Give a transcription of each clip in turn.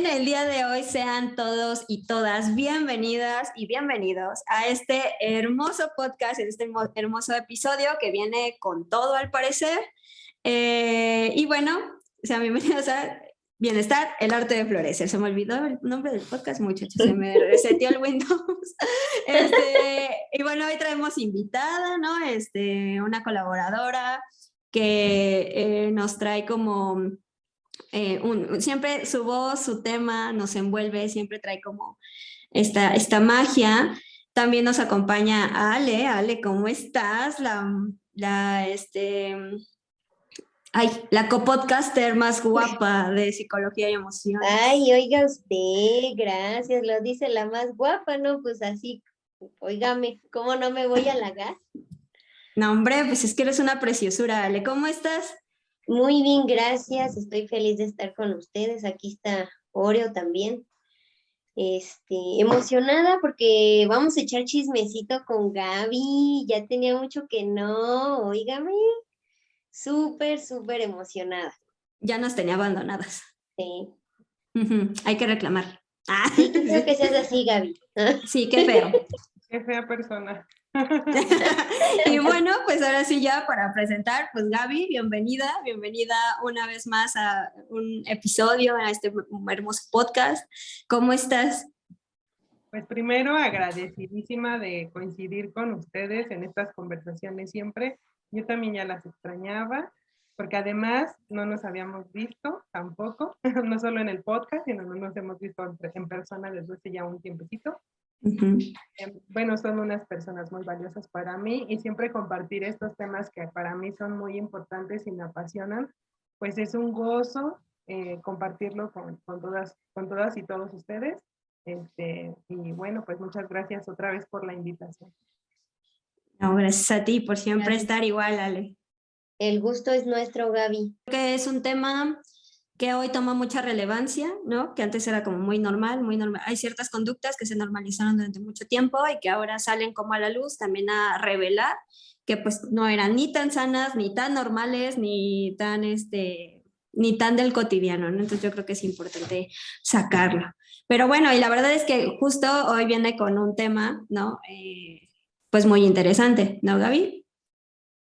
Bien, el día de hoy sean todos y todas bienvenidas y bienvenidos a este hermoso podcast, este hermoso episodio que viene con todo al parecer. Eh, y bueno, sean bienvenidos a Bienestar, el arte de florecer. Se me olvidó el nombre del podcast, muchachos, se me reseteó el Windows. Este, y bueno, hoy traemos invitada, ¿no? Este, una colaboradora que eh, nos trae como eh, siempre su voz, su tema nos envuelve, siempre trae como esta, esta magia. También nos acompaña Ale. Ale, ¿cómo estás? La, la, este, ay, la copodcaster más guapa de psicología y emoción. Ay, oiga usted, gracias, lo dice la más guapa, ¿no? Pues así, oígame, ¿cómo no me voy a halagar? No, hombre, pues es que eres una preciosura, Ale. ¿Cómo estás? Muy bien, gracias. Estoy feliz de estar con ustedes. Aquí está Oreo también. Este, emocionada porque vamos a echar chismecito con Gaby. Ya tenía mucho que no, oígame. Súper, súper emocionada. Ya nos tenía abandonadas. Sí. Hay que reclamar. Ah. Sí, creo que seas así, Gaby. Sí, qué feo. Qué fea persona. y bueno, pues ahora sí ya para presentar, pues Gaby, bienvenida, bienvenida una vez más a un episodio, a este hermoso podcast. ¿Cómo estás? Pues primero agradecidísima de coincidir con ustedes en estas conversaciones siempre. Yo también ya las extrañaba, porque además no nos habíamos visto tampoco, no solo en el podcast, sino no nos hemos visto en persona desde hace ya un tiempecito. Em, bueno, son unas personas muy valiosas para mí y siempre compartir estos temas que para mí son muy importantes y me apasionan, pues es un gozo eh, compartirlo con, con, todas, con todas y todos ustedes. Este, y bueno, pues muchas gracias otra vez por la invitación. No, gracias a ti por siempre estar igual, Ale. El gusto es nuestro, Gaby. Que es un tema que hoy toma mucha relevancia, ¿no? Que antes era como muy normal, muy normal. Hay ciertas conductas que se normalizaron durante mucho tiempo y que ahora salen como a la luz también a revelar que pues no eran ni tan sanas, ni tan normales, ni tan este ni tan del cotidiano, ¿no? Entonces yo creo que es importante sacarlo. Pero bueno, y la verdad es que justo hoy viene con un tema, ¿no? Eh, pues muy interesante, ¿no, Gaby?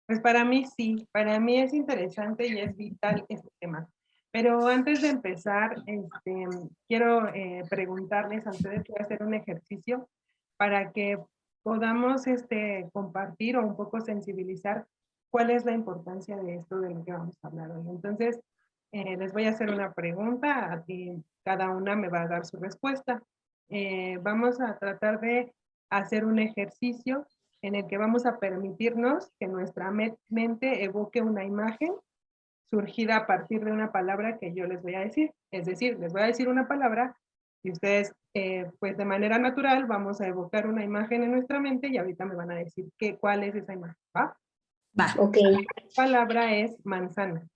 Pues para mí sí, para mí es interesante y es vital este tema. Pero antes de empezar, este, quiero eh, preguntarles a ustedes, voy a hacer un ejercicio para que podamos este, compartir o un poco sensibilizar cuál es la importancia de esto de lo que vamos a hablar hoy. Entonces, eh, les voy a hacer una pregunta y cada una me va a dar su respuesta. Eh, vamos a tratar de hacer un ejercicio en el que vamos a permitirnos que nuestra mente evoque una imagen surgida a partir de una palabra que yo les voy a decir. Es decir, les voy a decir una palabra y ustedes, eh, pues de manera natural, vamos a evocar una imagen en nuestra mente y ahorita me van a decir qué cuál es esa imagen. ¿Va? Va. Ok. La palabra es manzana.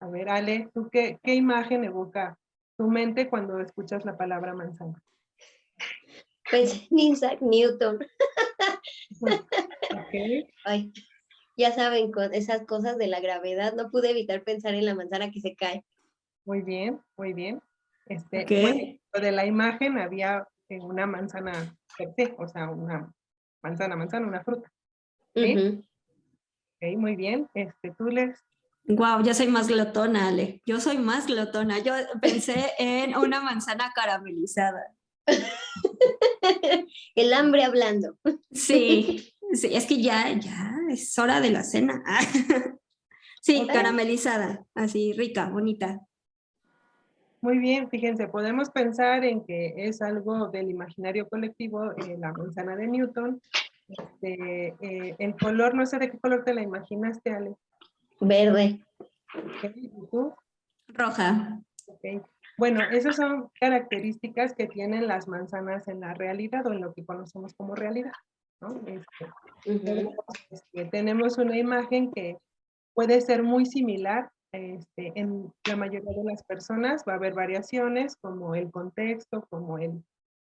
A ver, Ale, ¿tú qué, qué imagen evoca tu mente cuando escuchas la palabra manzana? Pues Isaac Newton. Okay. Ay, ya saben, con esas cosas de la gravedad, no pude evitar pensar en la manzana que se cae. Muy bien, muy bien. Este, bueno, de la imagen había una manzana o sea, una manzana, manzana, una fruta. ¿sí? Ok, muy bien. Este, tú les... Wow, yo soy más glotona, Ale. Yo soy más glotona. Yo pensé en una manzana caramelizada. El hambre hablando. Sí, Sí, es que ya, ya es hora de la cena. sí, caramelizada, así rica, bonita. Muy bien, fíjense, podemos pensar en que es algo del imaginario colectivo, eh, la manzana de Newton. Este, eh, el color, no sé de qué color te la imaginaste, Ale. Verde. ¿Y tú? Roja. Okay. Bueno, esas son características que tienen las manzanas en la realidad o en lo que conocemos como realidad. Este, este, tenemos una imagen que puede ser muy similar este, en la mayoría de las personas. Va a haber variaciones como el contexto, como el,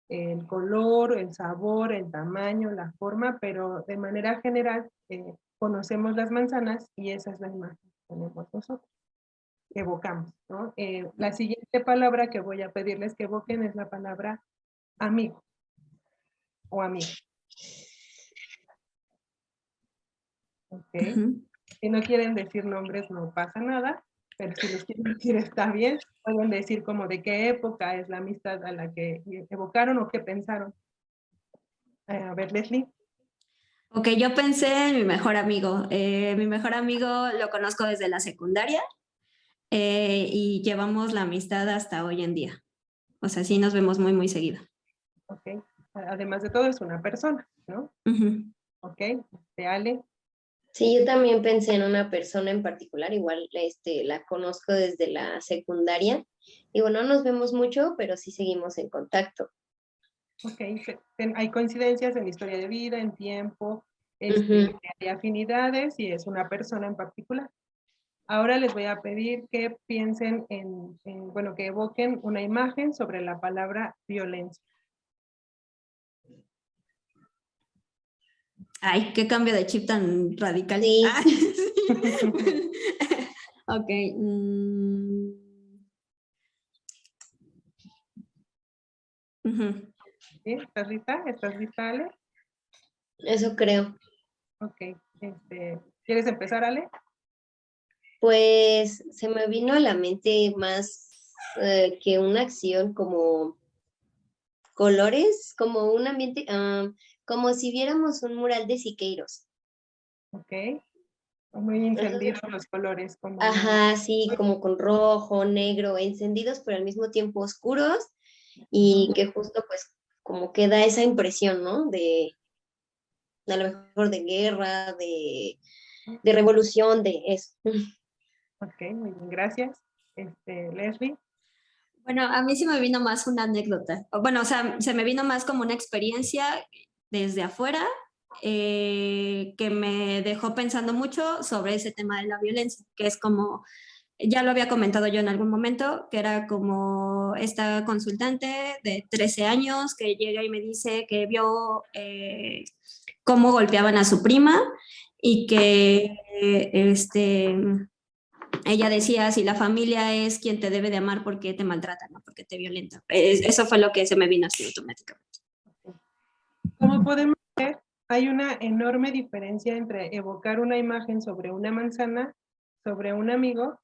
el color, el sabor, el tamaño, la forma, pero de manera general eh, conocemos las manzanas y esa es la imagen que tenemos nosotros evocamos. ¿no? Eh, la siguiente palabra que voy a pedirles que evoquen es la palabra amigo o amigo. Okay. Si no quieren decir nombres no pasa nada, pero si les quieren decir está bien, pueden decir como de qué época es la amistad a la que evocaron o qué pensaron. Eh, a ver, Leslie. Ok, yo pensé en mi mejor amigo. Eh, mi mejor amigo lo conozco desde la secundaria eh, y llevamos la amistad hasta hoy en día. O sea, sí nos vemos muy, muy seguido. Ok. Además de todo, es una persona, ¿no? Ok. ¿De Ale? Sí, yo también pensé en una persona en particular, igual este, la conozco desde la secundaria. Y bueno, no nos vemos mucho, pero sí seguimos en contacto. Ok, hay coincidencias en historia de vida, en tiempo, este, hay afinidades y es una persona en particular. Ahora les voy a pedir que piensen en, bueno, que evoquen una imagen sobre la palabra violencia. Ay, qué cambio de chip tan radical. Sí. ok. Mm. ¿Estás lista? ¿Estás lista, Ale? Eso creo. Ok. Este, ¿Quieres empezar, Ale? Pues se me vino a la mente más eh, que una acción como colores, como un ambiente, ah, como si viéramos un mural de Siqueiros. Ok. Muy encendidos los colores. Como... Ajá, sí, como con rojo, negro, encendidos, pero al mismo tiempo oscuros y que justo pues como que da esa impresión, ¿no? De a lo mejor de guerra, de, de revolución, de eso. Ok, muy bien, gracias. Este, Leslie. Bueno, a mí sí me vino más una anécdota. Bueno, o sea, se me vino más como una experiencia desde afuera eh, que me dejó pensando mucho sobre ese tema de la violencia, que es como, ya lo había comentado yo en algún momento, que era como esta consultante de 13 años que llega y me dice que vio eh, cómo golpeaban a su prima y que este ella decía, si la familia es quien te debe de amar, ¿por qué te maltrata? No? ¿Por qué te violenta? Eso fue lo que se me vino así automáticamente. Como podemos ver, hay una enorme diferencia entre evocar una imagen sobre una manzana, sobre un amigo.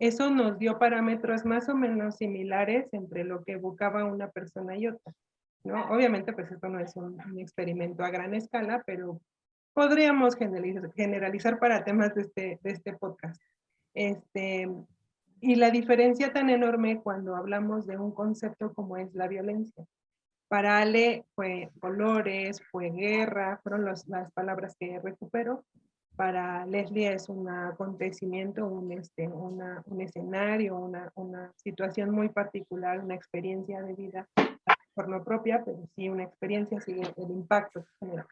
Eso nos dio parámetros más o menos similares entre lo que evocaba una persona y otra. ¿no? Obviamente, pues esto no es un, experimento a gran escala, pero podríamos generalizar para temas de este, de este podcast. Este, y la diferencia tan enorme cuando hablamos de un concepto como es la violencia. Para Ale fue colores, fue guerra, fueron las palabras que recupero. Para Leslie es un acontecimiento, un, este, una, un escenario, una, una, situación muy particular, una experiencia de vida, por no propia, pero sí una experiencia, sí el impacto que genera.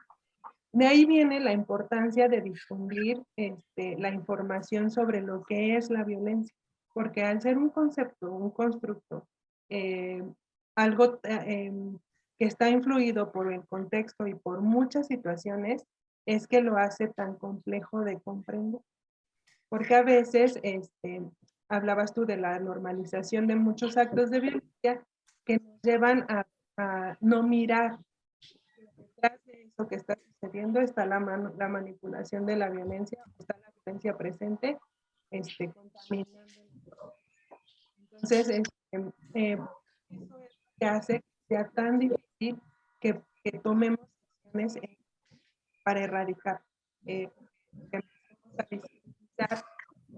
De ahí viene la importancia de difundir este, la información sobre lo que es la violencia, porque al ser un concepto, un constructo, eh, algo eh, em, que está influido por el contexto y por muchas situaciones, es que lo hace tan complejo de comprender. Porque a veces, este, hablabas tú de la normalización de muchos actos de violencia que nos llevan a, no mirar que está sucediendo, está la, la manipulación de la violencia, está la violencia presente, este, contaminando. Entonces, este, eh, eso es lo que hace sea tan difícil que, que tomemos acciones para erradicar. Eh,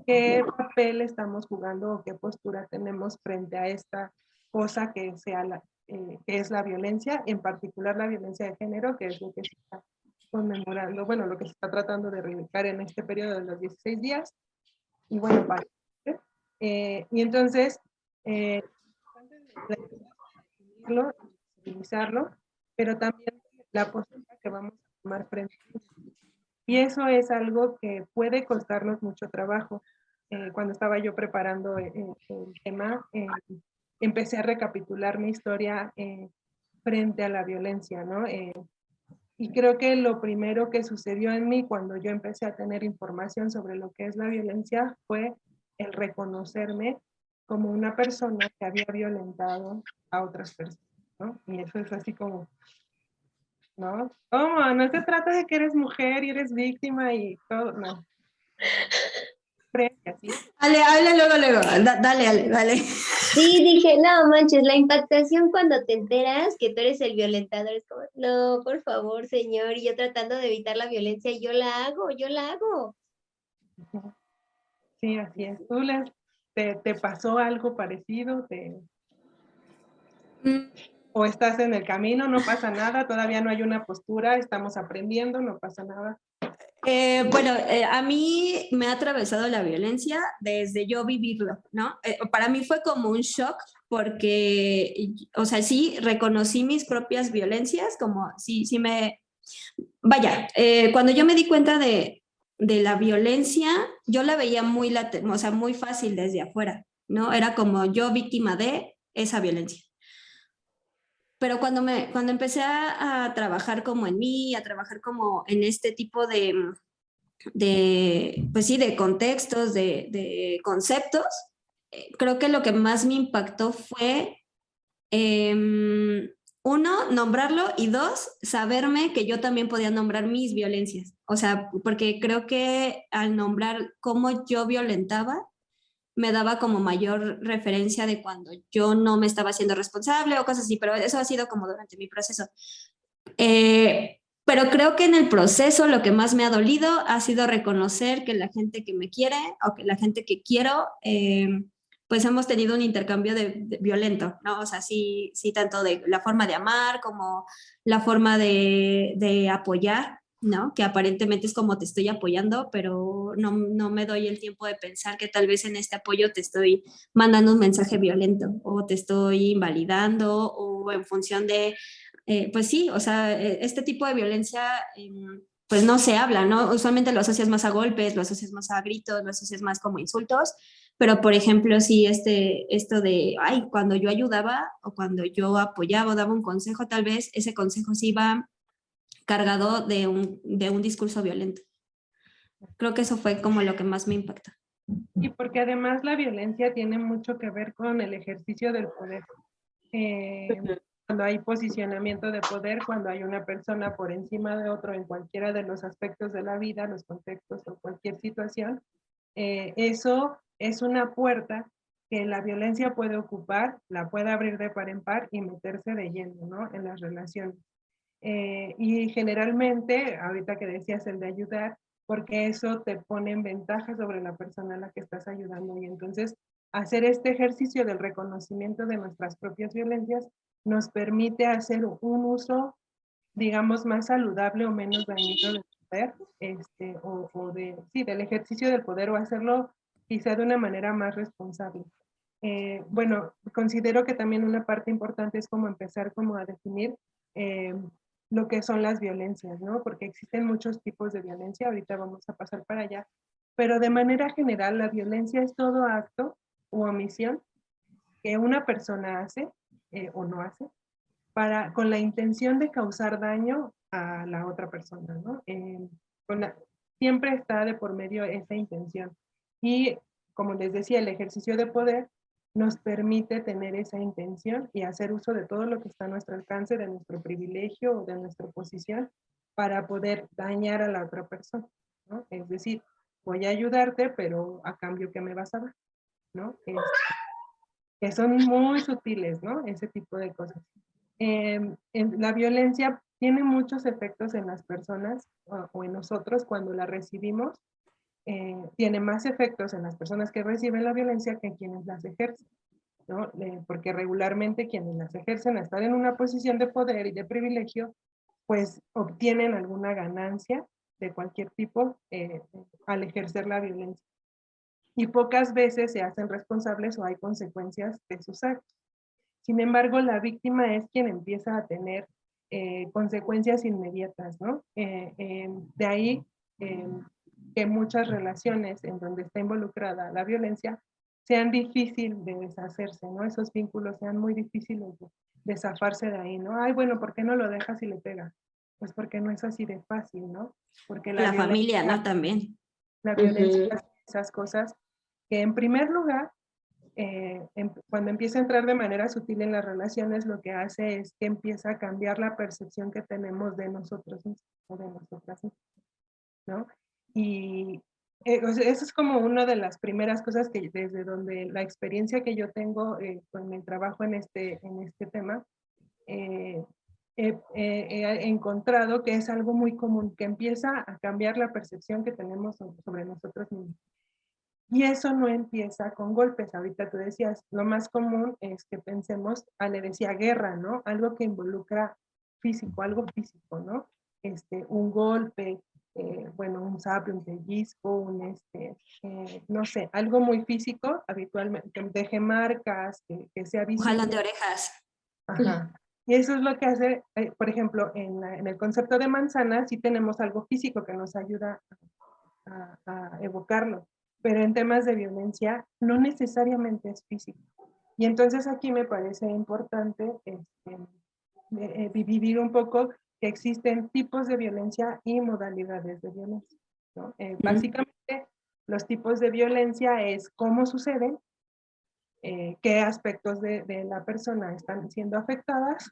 qué papel estamos jugando o qué postura tenemos frente a esta cosa que, sea la, eh, que es la violencia, en particular la violencia de género, que es lo que se está conmemorando, bueno, lo que se está tratando de erradicar en este periodo de los 16 días. Y bueno, para, eh, y entonces, eh, utilizarlo, pero también la postura que vamos a tomar frente y eso es algo que puede costarnos mucho trabajo. Eh, cuando estaba yo preparando el, el tema, eh, empecé a recapitular mi historia eh, frente a la violencia, ¿no? y creo que lo primero que sucedió en mí cuando yo empecé a tener información sobre lo que es la violencia fue el reconocerme como una persona que había violentado a otras personas, ¿no? Y eso es así como, ¿no? ¿Cómo? No se trata de que eres mujer y eres víctima y todo, no. Dale, hable luego, luego. dale, dale, dale. Sí, dije, no manches, la impactación cuando te enteras que tú eres el violentador es como, no, por favor, señor, y yo tratando de evitar la violencia, yo la hago, yo la hago. Sí, así es. ¿Tú te, te pasó algo parecido? ¿Te... O estás en el camino, no pasa nada, todavía no hay una postura, estamos aprendiendo, no pasa nada. Eh, bueno, eh, a mí me ha atravesado la violencia desde yo vivirlo, ¿no? Eh, para mí fue como un shock porque, o sea, sí reconocí mis propias violencias, como sí, sí me... Vaya, cuando yo me di cuenta de, de la violencia, yo la veía muy, o sea, muy fácil desde afuera, ¿no? Era como yo víctima de esa violencia pero cuando, me, cuando empecé a, trabajar como en mí, a trabajar como en este tipo de, de pues sí, de contextos, de, de conceptos, eh, creo que lo que más me impactó fue, em, uno, nombrarlo y dos, saberme que yo también podía nombrar mis violencias. O sea, porque creo que al nombrar cómo yo violentaba, me daba como mayor referencia de cuando yo no me estaba haciendo responsable o cosas así, pero eso ha sido como durante mi proceso. Eh, pero creo que en el proceso lo que más me ha dolido ha sido reconocer que la gente que me quiere o que la gente que quiero, eh, pues hemos tenido un intercambio de, violento, ¿no? O sea, sí, sí, tanto de la forma de amar como la forma de, de apoyar. ¿No? Que aparentemente es como te estoy apoyando, pero no, no, me doy el tiempo de pensar que tal vez en este apoyo te estoy mandando un mensaje violento o te estoy invalidando o en función de, eh, pues sí, o sea, e, este tipo de violencia... Em, pues no se habla, ¿no? Usualmente lo asocias más a golpes, lo asocias más a gritos, lo asocias más como insultos, pero por ejemplo, si este, esto de, ay, cuando yo ayudaba o cuando yo apoyaba o daba un consejo, tal vez ese consejo sí iba cargado de un, de un discurso violento. Creo que eso fue como lo que más me impacta. Y porque además la violencia tiene mucho que ver con el ejercicio del poder. Eh, cuando hay posicionamiento de poder, cuando hay una persona por encima de otro en cualquiera de los aspectos de la vida, los contextos o cualquier situación, eh, eso es una puerta que la violencia puede ocupar, la puede abrir de par en par y meterse de lleno ¿no? en las relaciones. Eh, y generalmente, ahorita que decías el de ayudar, porque eso te pone en ventaja sobre la persona a la que estás ayudando. Y entonces, hacer este ejercicio del reconocimiento de nuestras propias violencias nos permite hacer un uso, digamos, más saludable o menos dañino del poder, este, o, de, sí, del ejercicio del poder, o hacerlo quizá de una manera más responsable. Eh, bueno, considero que también una parte importante es como empezar como a definir eh, lo que son las violencias, ¿no? Porque existen muchos tipos de violencia, ahorita vamos a pasar para allá, pero de manera general la violencia es todo acto u omisión que una persona hace eh, o no hace para, con la intención de causar daño a la otra persona, ¿no? Eh, siempre está de por medio esa intención. Y como les decía, el ejercicio de poder nos permite tener esa intención y hacer uso de todo lo que está a nuestro alcance, de nuestro privilegio o de nuestra posición, para poder dañar a la otra persona. ¿no? Es decir, voy a ayudarte, pero a cambio, ¿qué me vas a dar? ¿no? que son muy sutiles, ¿no? Ese tipo de cosas. En la violencia tiene muchos efectos en las personas o, en nosotros cuando la recibimos. Eh, tiene más efectos en las personas que reciben la violencia que en quienes las ejercen. ¿no? porque regularmente quienes las ejercen a estar en una posición de poder y de privilegio, pues obtienen alguna ganancia de cualquier tipo eh, al ejercer la violencia. Y pocas veces se hacen responsables o hay consecuencias de sus actos. Sin embargo, la víctima es quien empieza a tener eh, consecuencias inmediatas, ¿no? Eh, de ahí que muchas relaciones en donde está involucrada la violencia sean difíciles de deshacerse, ¿no? Esos vínculos sean muy difíciles de, zafarse de ahí, ¿no? Ay, bueno, ¿por qué no lo dejas y le pegas? Pues porque no es así de fácil, ¿no? Porque la, familia, ¿no? También. La violencia, esas cosas que en primer lugar, eh, cuando empieza a entrar de manera sutil en las relaciones, lo que hace es que empieza a cambiar la percepción que tenemos de nosotros mismos o de nosotras mismas, ¿no? Y eh, eso es como una de las primeras cosas que desde donde la experiencia que yo tengo eh, con mi trabajo en este, en este tema, eh, he encontrado que es algo muy común, que empieza a cambiar la percepción que tenemos sobre nosotros mismos. Y eso no empieza con golpes. Ahorita tú decías, lo más común es que pensemos, ah, le decía guerra, ¿no? Algo que involucra físico, algo físico, ¿no? Este, un golpe, eh, bueno, un sapo, un pellizco, un, este, eh, no sé, algo muy físico, habitualmente, que deje marcas, que, que sea visible. Jalón de orejas. Ajá. Y eso es lo que hace, eh, por ejemplo, en, en, el concepto de manzana, sí tenemos algo físico que nos ayuda a, a, evocarlo, pero en temas de violencia no necesariamente es físico. Y entonces aquí me parece importante este, vivir un poco que existen tipos de violencia y modalidades de violencia. Eh, básicamente, los tipos de violencia es cómo suceden, eh, qué aspectos de, de, la persona están siendo afectadas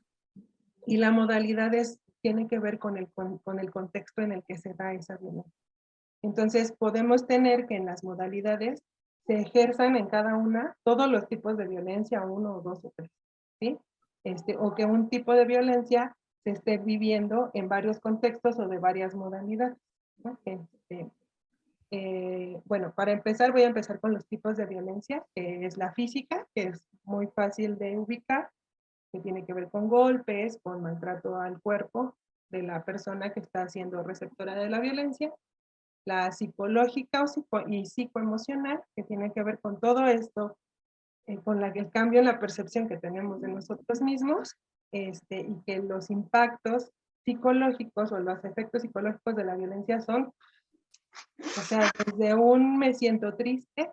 y la modalidad es, tiene que ver con el, con, con el contexto en el que se da esa violencia. Entonces, podemos tener que en las modalidades se ejerzan en cada una todos los tipos de violencia, uno o dos o tres, ¿sí? Este, o que un tipo de violencia se esté viviendo en varios contextos o de varias modalidades. Este, eh, bueno, para empezar voy a empezar con los tipos de violencia, es la física, que es muy fácil de ubicar, que tiene que ver con golpes, con maltrato al cuerpo de la persona que está siendo receptora de la violencia. La psicológica o y psicoemocional, que tiene que ver con todo esto, eh, con la, el cambio en la percepción que tenemos de nosotros mismos este, y que los impactos psicológicos o los efectos psicológicos de la violencia son, o sea, desde un me siento triste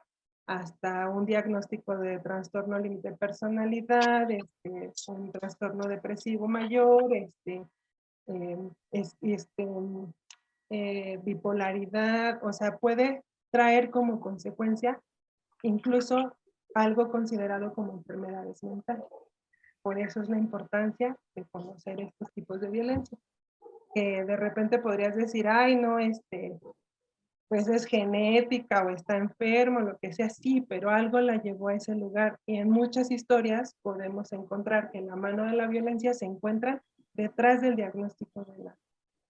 hasta un diagnóstico de trastorno límite de personalidad, este, un trastorno depresivo mayor, este, em, este, eh, bipolaridad, o sea, puede traer como consecuencia incluso algo considerado como enfermedades mentales. Por eso es la importancia de conocer estos tipos de violencia. Que de repente podrías decir, ay, no, este, pues es genética o está enfermo, lo que sea, sí, pero algo la llevó a ese lugar. Y en muchas historias podemos encontrar que la mano de la violencia se encuentra detrás del diagnóstico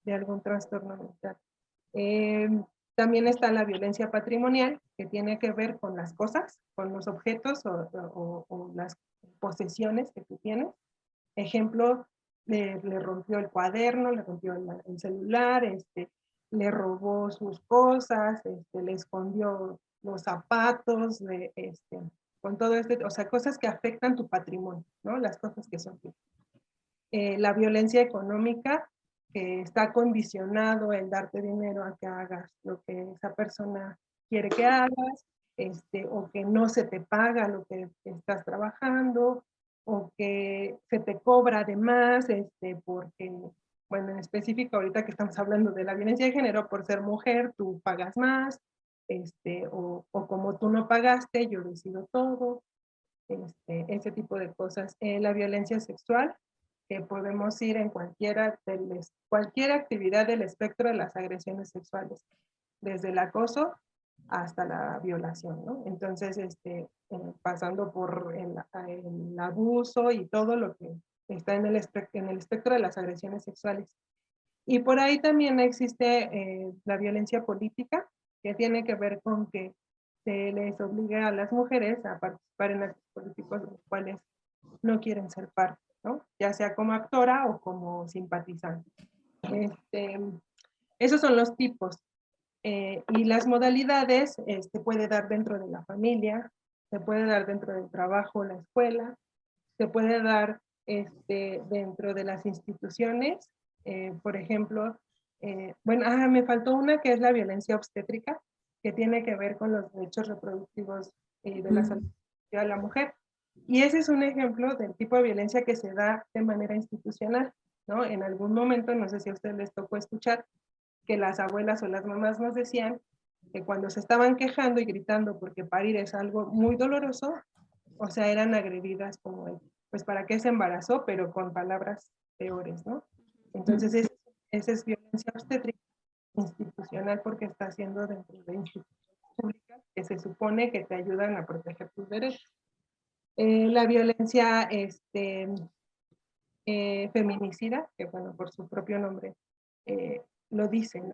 de, algún trastorno mental. Em, también está la violencia patrimonial, que tiene que ver con las cosas, con los objetos o, o, o las posesiones que tú tienes. Ejemplo, le, rompió el cuaderno, le rompió el, celular, este, le robó sus cosas, este, le escondió los zapatos, este, con todo este, o sea, cosas que afectan tu patrimonio, ¿no? Las cosas que son eh, la violencia económica, que está condicionado el darte dinero a que hagas lo que esa persona quiere que hagas, este, o que no se te paga lo que estás trabajando, o que se te cobra de más, este, porque, bueno, en específico ahorita que estamos hablando de la violencia de género, por ser mujer, tú pagas más, este, o, o como tú no pagaste, yo decido todo, este, ese tipo de cosas. Eh, la violencia sexual, que podemos ir en cualquiera del, cualquier actividad del espectro de las agresiones sexuales, desde el acoso hasta la violación, ¿no? Entonces, este, eh, pasando por el, abuso y todo lo que está en el, espectro, en el espectro de las agresiones sexuales. Y por ahí también existe eh, la violencia política, que tiene que ver con que se les obliga a las mujeres a participar en actos políticos de los cuales no quieren ser parte, ¿no? ya sea como actora o como simpatizante. Este, esos son los tipos. Eh, y las modalidades se este, puede dar dentro de la familia, se puede dar dentro del trabajo, la escuela, se puede dar este, dentro de las instituciones, eh, por ejemplo, eh, bueno, ah, me faltó una que es la violencia obstétrica, que tiene que ver con los derechos reproductivos de la salud de la mujer. Y ese es un ejemplo del tipo de violencia que se da de manera institucional, ¿no? En algún momento, no sé si a ustedes les tocó escuchar, que las abuelas o las mamás nos decían que cuando se estaban quejando y gritando porque parir es algo muy doloroso, o sea, eran agredidas como, pues, ¿para qué se embarazó? Pero con palabras peores, ¿no? Entonces, esa es violencia obstétrica institucional porque está haciendo dentro de instituciones públicas que se supone que te ayudan a proteger tus derechos. Eh, la violencia este, eh, feminicida, que bueno, por su propio nombre eh, lo dicen.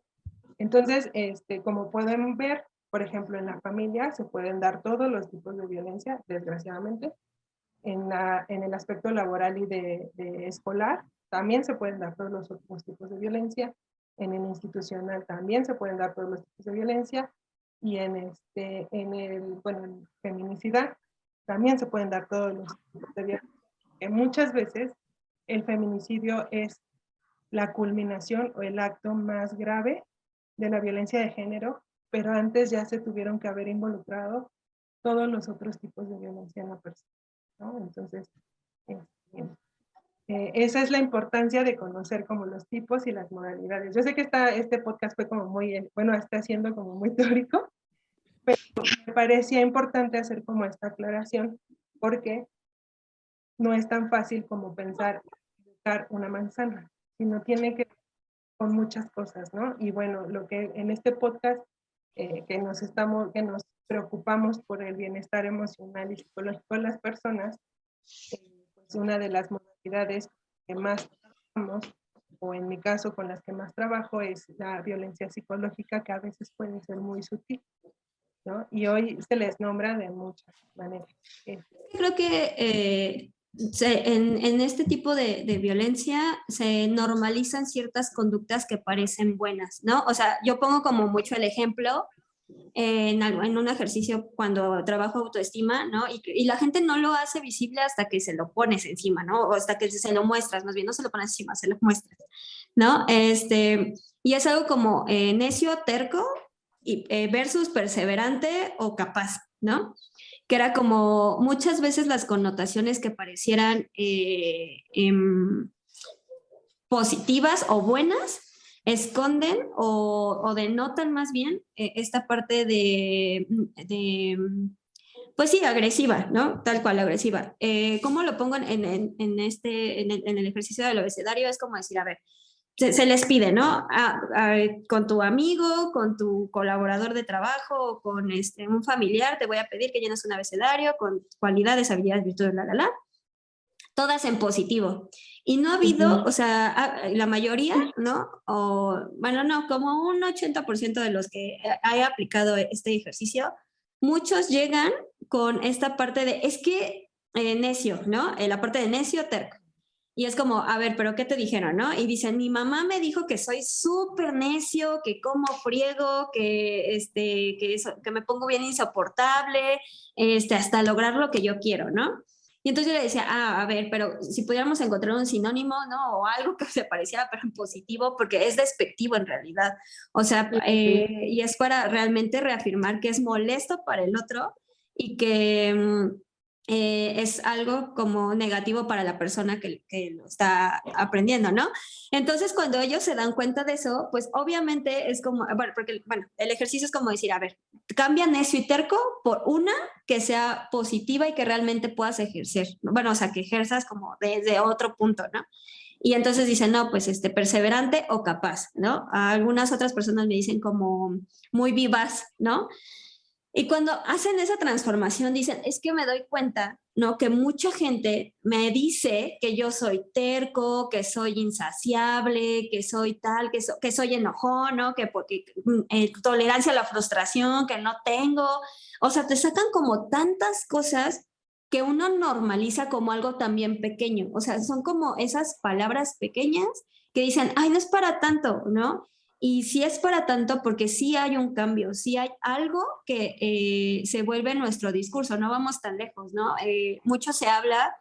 Entonces, este, como pueden ver, por ejemplo, en la familia se pueden dar todos los tipos de violencia, desgraciadamente. En, la, en el aspecto laboral y de, escolar, también se pueden dar todos los tipos de violencia. En el institucional también se pueden dar todos los tipos de violencia. Y en, este, en el, bueno, en también se pueden dar todos los tipos de violencia. Muchas veces el feminicidio es la culminación o el acto más grave de la violencia de género, pero antes ya se tuvieron que haber involucrado todos los otros tipos de violencia en la persona. Entonces, este, eh, esa es la importancia de conocer como los tipos y las modalidades. Yo sé que este podcast fue como muy, bueno, está siendo como muy teórico, pero me parecía importante hacer como esta aclaración porque no es tan fácil como pensar una manzana sino tiene que ver con muchas cosas, ¿no? Y bueno, lo que en este podcast eh, que nos estamos, que nos preocupamos por el bienestar emocional y psicológico de las personas, eh, pues una de las modalidades que más trabajamos, o en mi caso con las que más trabajo, es la violencia psicológica que a veces puede ser muy sutil. ¿no? Y hoy se les nombra de muchas maneras. Creo que eh, en, este tipo de, violencia se normalizan ciertas conductas que parecen buenas, ¿no? O sea, yo pongo como mucho el ejemplo en, en un ejercicio cuando trabajo autoestima, ¿no? Y, la gente no lo hace visible hasta que se lo pones encima, ¿no? O hasta que se lo muestras, más bien, no se lo pones encima, se lo muestras, ¿no? Este, y es algo como eh, necio, terco, y, eh, versus perseverante o capaz, ¿no? Que era como muchas veces las connotaciones que parecieran eh, em, positivas o buenas esconden o, denotan más bien eh, esta parte de, pues sí, agresiva, ¿no? Tal cual, agresiva. Eh, ¿Cómo lo pongo en, este, en el, en el ejercicio del abecedario? Es como decir, a ver, se, les pide, ¿no? con tu amigo, con tu colaborador de trabajo, con este, un familiar, te voy a pedir que llenes un abecedario con cualidades, habilidades, virtudes, la, la, la. Todas en positivo. Y no ha habido, o sea, la mayoría, ¿no? O, bueno, no, como un 80% de los que haya aplicado este ejercicio, muchos llegan con esta parte de, es que eh, necio, ¿no? Eh, la parte de necio, terco. Y es como, a ver, pero ¿qué te dijeron, no? Y dicen, mi mamá me dijo que soy súper necio, que como friego, que, este, que, que me pongo bien insoportable, este, hasta lograr lo que yo quiero, ¿no? Y entonces yo le decía, ah, a ver, pero si pudiéramos encontrar un sinónimo, ¿no? O algo que se pareciera, pero en positivo, porque es despectivo en realidad. O sea, eh, y es para realmente reafirmar que es molesto para el otro y que mm, eh, es algo como negativo para la persona que, lo está aprendiendo, ¿no? Entonces, cuando ellos se dan cuenta de eso, pues obviamente es como, bueno, porque, bueno, el ejercicio es como decir, a ver, cambia necio y terco por una que sea positiva y que realmente puedas ejercer, bueno, o sea, que ejerzas como desde otro punto, ¿no? Y entonces dicen, no, pues este, perseverante o capaz, ¿no? algunas otras personas me dicen como muy vivas, ¿no? Y cuando hacen esa transformación, dicen, es que me doy cuenta, ¿no? Que mucha gente me dice que yo soy terco, que soy insaciable, que soy tal, que, que soy enojón, ¿no? Que porque mm, eh, tolerancia a la frustración, que no tengo. O sea, te sacan como tantas cosas que uno normaliza como algo también pequeño. O sea, son como esas palabras pequeñas que dicen, ay, no es para tanto, ¿no? Y sí es para tanto porque sí hay un cambio, sí hay algo que eh, se vuelve nuestro discurso, no vamos tan lejos, ¿no? Eh, mucho se habla,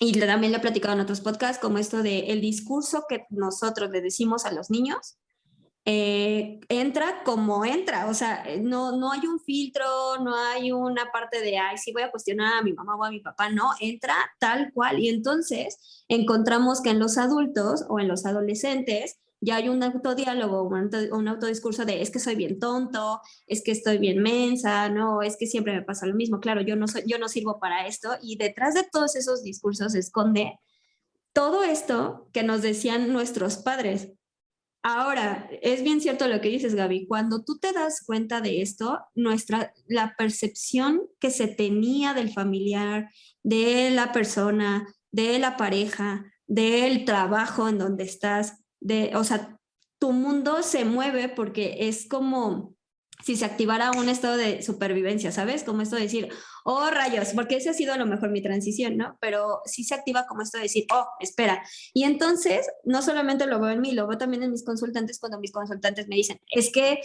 y también lo he platicado en otros podcasts, como esto de el discurso que nosotros le decimos a los niños, eh, entra como entra, o sea, no, no hay un filtro, no hay una parte de, ay, sí voy a cuestionar a mi mamá o a mi papá, no, entra tal cual. Y entonces encontramos que en los adultos o en los adolescentes, ya hay un autodiálogo, un, autodiscurso de es que soy bien tonto, es que estoy bien mensa, no, es que siempre me pasa lo mismo, claro, yo no, soy, yo no sirvo para esto y detrás de todos esos discursos se esconde todo esto que nos decían nuestros padres. Ahora, es bien cierto lo que dices, Gaby, cuando tú te das cuenta de esto, nuestra, la percepción que se tenía del familiar, de la persona, de la pareja, del trabajo en donde estás, de, o sea, tu mundo se mueve porque es como si se activara un estado de supervivencia, ¿sabes? Como esto de decir, oh rayos, porque ese ha sido a lo mejor mi transición, ¿no? Pero sí se activa como esto de decir, oh, espera. Y entonces, no solamente lo veo en mí, lo veo también en mis consultantes cuando mis consultantes me dicen, es que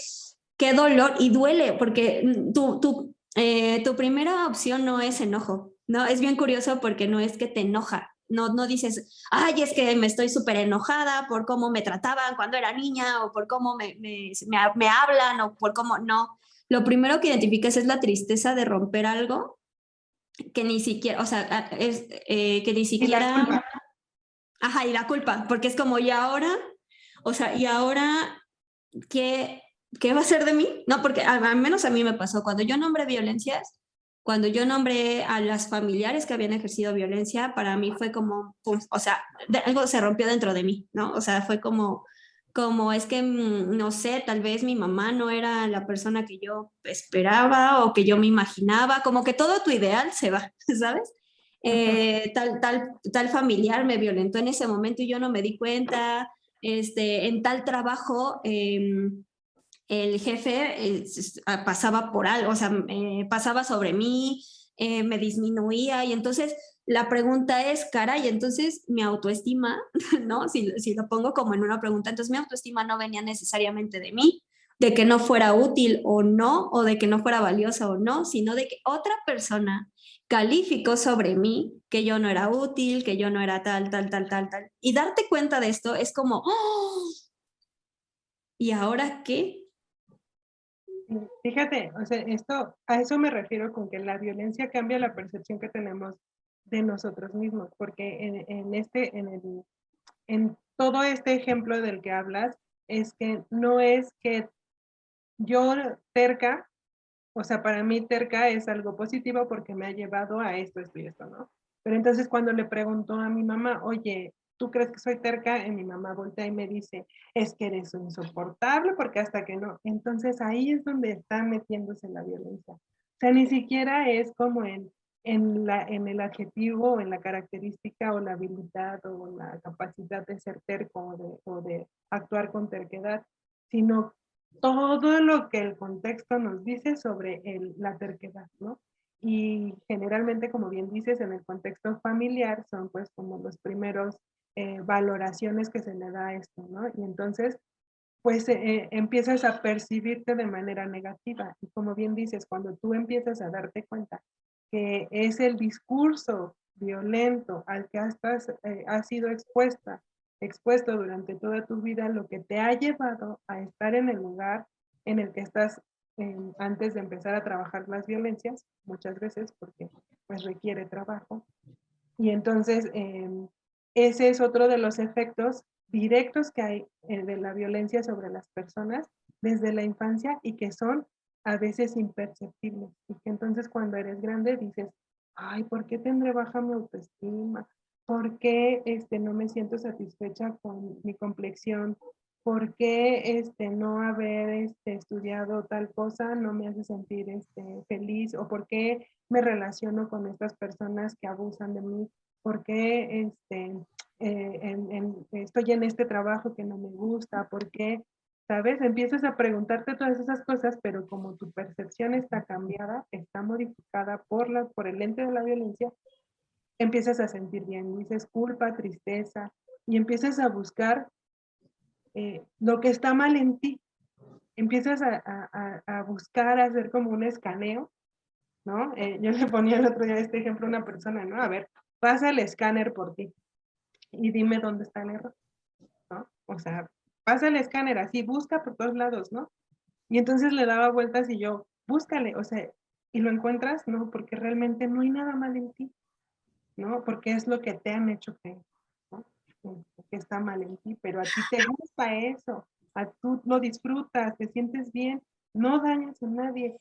qué dolor y duele, porque tu, tu, eh, tu primera opción no es enojo, ¿no? Es bien curioso porque no es que te enoja, no, no dices, ay, es que me estoy súper enojada por cómo me trataban cuando era niña o por cómo me, me, me, hablan o por cómo no. Lo primero que identificas es la tristeza de romper algo que ni siquiera, o sea, es, eh, que ni siquiera... Ajá, y la culpa, porque es como, ¿y ahora? O sea, ¿y ahora qué, qué va a ser de mí? No, porque al menos a mí me pasó, cuando yo nombré violencias, cuando yo nombré a las familiares que habían ejercido violencia, para mí fue como, pues, o sea, algo se rompió dentro de mí, ¿no? O sea, fue como, como es que, mm, no sé, tal vez mi mamá no era la persona que yo esperaba o que yo me imaginaba, como que todo tu ideal se va, ¿sabes? Eh, tal, tal, tal familiar me violentó en ese momento y yo no me di cuenta, este, en tal trabajo, eh, el jefe ah, pasaba por algo, o sea, pasaba sobre mí, eh, me disminuía y entonces la pregunta es, caray, entonces mi autoestima, ¿no? Si, si lo pongo como en una pregunta, entonces mi autoestima no venía necesariamente de mí, de que no fuera útil o no, o de que no fuera valiosa o no, sino de que otra persona calificó sobre mí que yo no era útil, que yo no era tal, tal, tal, tal, tal. Y darte cuenta de esto es como, ¡Oh! ¿y ahora qué? Fíjate, o sea, esto, a eso me refiero con que la violencia cambia la percepción que tenemos de nosotros mismos, porque en, este, en, el, en todo este ejemplo del que hablas, es que no es que yo terca, o sea, para mí terca es algo positivo porque me ha llevado a esto, esto y esto, ¿no? Pero entonces cuando le pregunto a mi mamá, oye, ¿tú crees que soy terca? Y mi mamá voltea y me dice, es que eres insoportable porque hasta que no. Entonces ahí es donde está metiéndose la violencia. O sea, ni siquiera es como en, en, la, en el adjetivo o en la característica o la habilidad o la capacidad de ser terco o de, o de actuar con terquedad, sino todo lo que el contexto nos dice sobre el, la terquedad, ¿no? Y generalmente, como bien dices, en el contexto familiar son pues como los primeros eh, valoraciones que se le da a esto, ¿no? Y entonces, pues eh, empiezas a percibirte de manera negativa. Y como bien dices, cuando tú empiezas a darte cuenta que es el discurso violento al que has, eh, has sido expuesto durante toda tu vida, lo que te ha llevado a estar en el lugar en el que estás antes de empezar a trabajar las violencias, muchas veces porque pues requiere trabajo. Y entonces em, ese es otro de los efectos directos que hay eh, de la violencia sobre las personas desde la infancia y que son a veces imperceptibles. Y que entonces cuando eres grande dices, ay, ¿por qué tendré baja mi autoestima? ¿Por qué este, no me siento satisfecha con mi complexión ¿por qué este, no haber este, estudiado tal cosa no me hace sentir este, feliz? ¿O por qué me relaciono con estas personas que abusan de mí? ¿Por qué este, eh, estoy en este trabajo que no me gusta? ¿Por qué? ¿Sabes? Empiezas a preguntarte todas esas cosas, pero como tu percepción está cambiada, está modificada por, la, por el lente de la violencia, empiezas a sentir bien. Dices culpa, tristeza, y empiezas a buscar eh, lo que está mal en ti. Empiezas a, a, a, buscar, a hacer como un escaneo, ¿no? Eh, yo le ponía el otro día este ejemplo a una persona, ¿no? A ver, pasa el escáner por ti y dime dónde está el error, ¿no? O sea, pasa el escáner así, busca por todos lados, ¿no? Y entonces le daba vueltas y yo, búscale, o sea, y lo encuentras, ¿no? Porque realmente no hay nada mal en ti, ¿no? Porque es lo que te han hecho creer que está mal en ti, pero a ti te gusta eso, a tú lo disfrutas, te sientes bien, no dañas a nadie.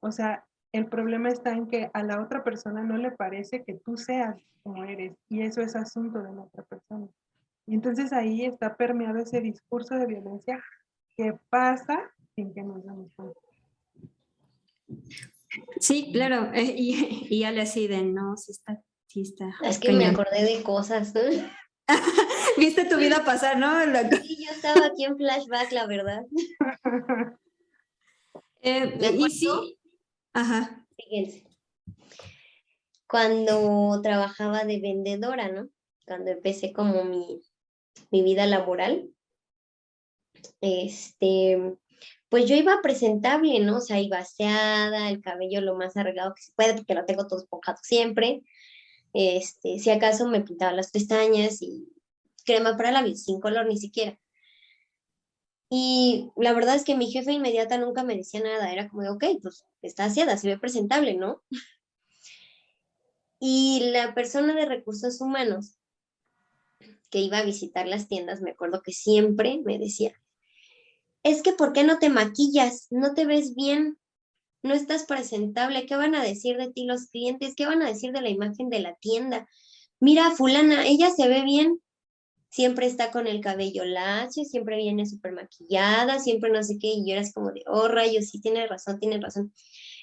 O sea, el problema está en que a la otra persona no le parece que tú seas como eres y eso es asunto de la otra persona. Y entonces ahí está permeado ese discurso de violencia que pasa sin que nos damos cuenta. Sí, claro, eh, y, y ya le así de no, sí está, sí está. Es que me acordé de cosas. Viste tu vida pasar, ¿no? Sí, yo estaba aquí en flashback, la verdad. Eh, y sí, ajá. Fíjense. Cuando trabajaba de vendedora, ¿no? Cuando empecé como mi, mi vida laboral, este, pues yo iba presentable, ¿no? O sea, iba aseada, el cabello lo más arreglado que se puede, porque lo tengo todo esponjado siempre. Este, si acaso me pintaba las pestañas y crema para labios, sin color ni siquiera. Y la verdad es que mi jefe inmediata nunca me decía nada, era como de, ok, pues está aseada, se ve presentable, ¿no? Y la persona de recursos humanos que iba a visitar las tiendas, me acuerdo que siempre me decía, es que ¿por qué no te maquillas? No te ves bien, no estás presentable, ¿qué van a decir de ti los clientes? ¿Qué van a decir de la imagen de la tienda? Mira, fulana, ella se ve bien, siempre está con el cabello lacio, siempre viene súper maquillada, siempre no sé qué, y yo era como de, oh rayos, sí tiene razón, tiene razón.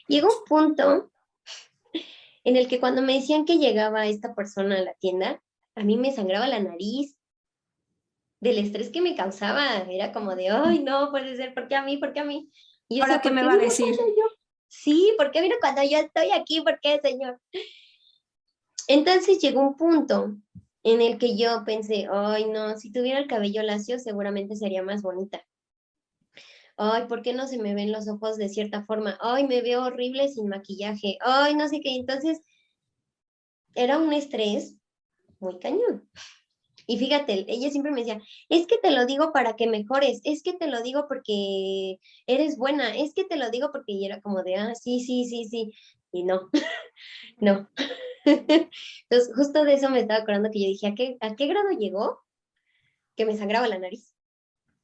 Llegó un punto en el que cuando me decían que llegaba esta persona a la tienda, a mí me sangraba la nariz del estrés que me causaba, era como de, ay, no puede ser, ¿por qué a mí? ¿Por qué a mí? Y ¿Ahora qué me va a decir? Sí, ¿por qué vino cuando yo estoy aquí? ¿Por qué, señor? Entonces llegó un punto en el que yo pensé, ay, no, si tuviera el cabello lacio seguramente sería más bonita. Ay, ¿por qué no se me ven los ojos de cierta forma? Ay, me veo horrible sin maquillaje. Ay, no sé qué. Entonces, era un estrés muy cañón. Y fíjate, ella siempre me decía, es que te lo digo para que mejores, es que te lo digo porque eres buena, es que te lo digo porque era como de, ah, sí, sí, sí, sí. Y no, no. Entonces, justo de eso me estaba acordando que yo dije, ¿a qué, a qué grado llegó? Que me sangraba la nariz.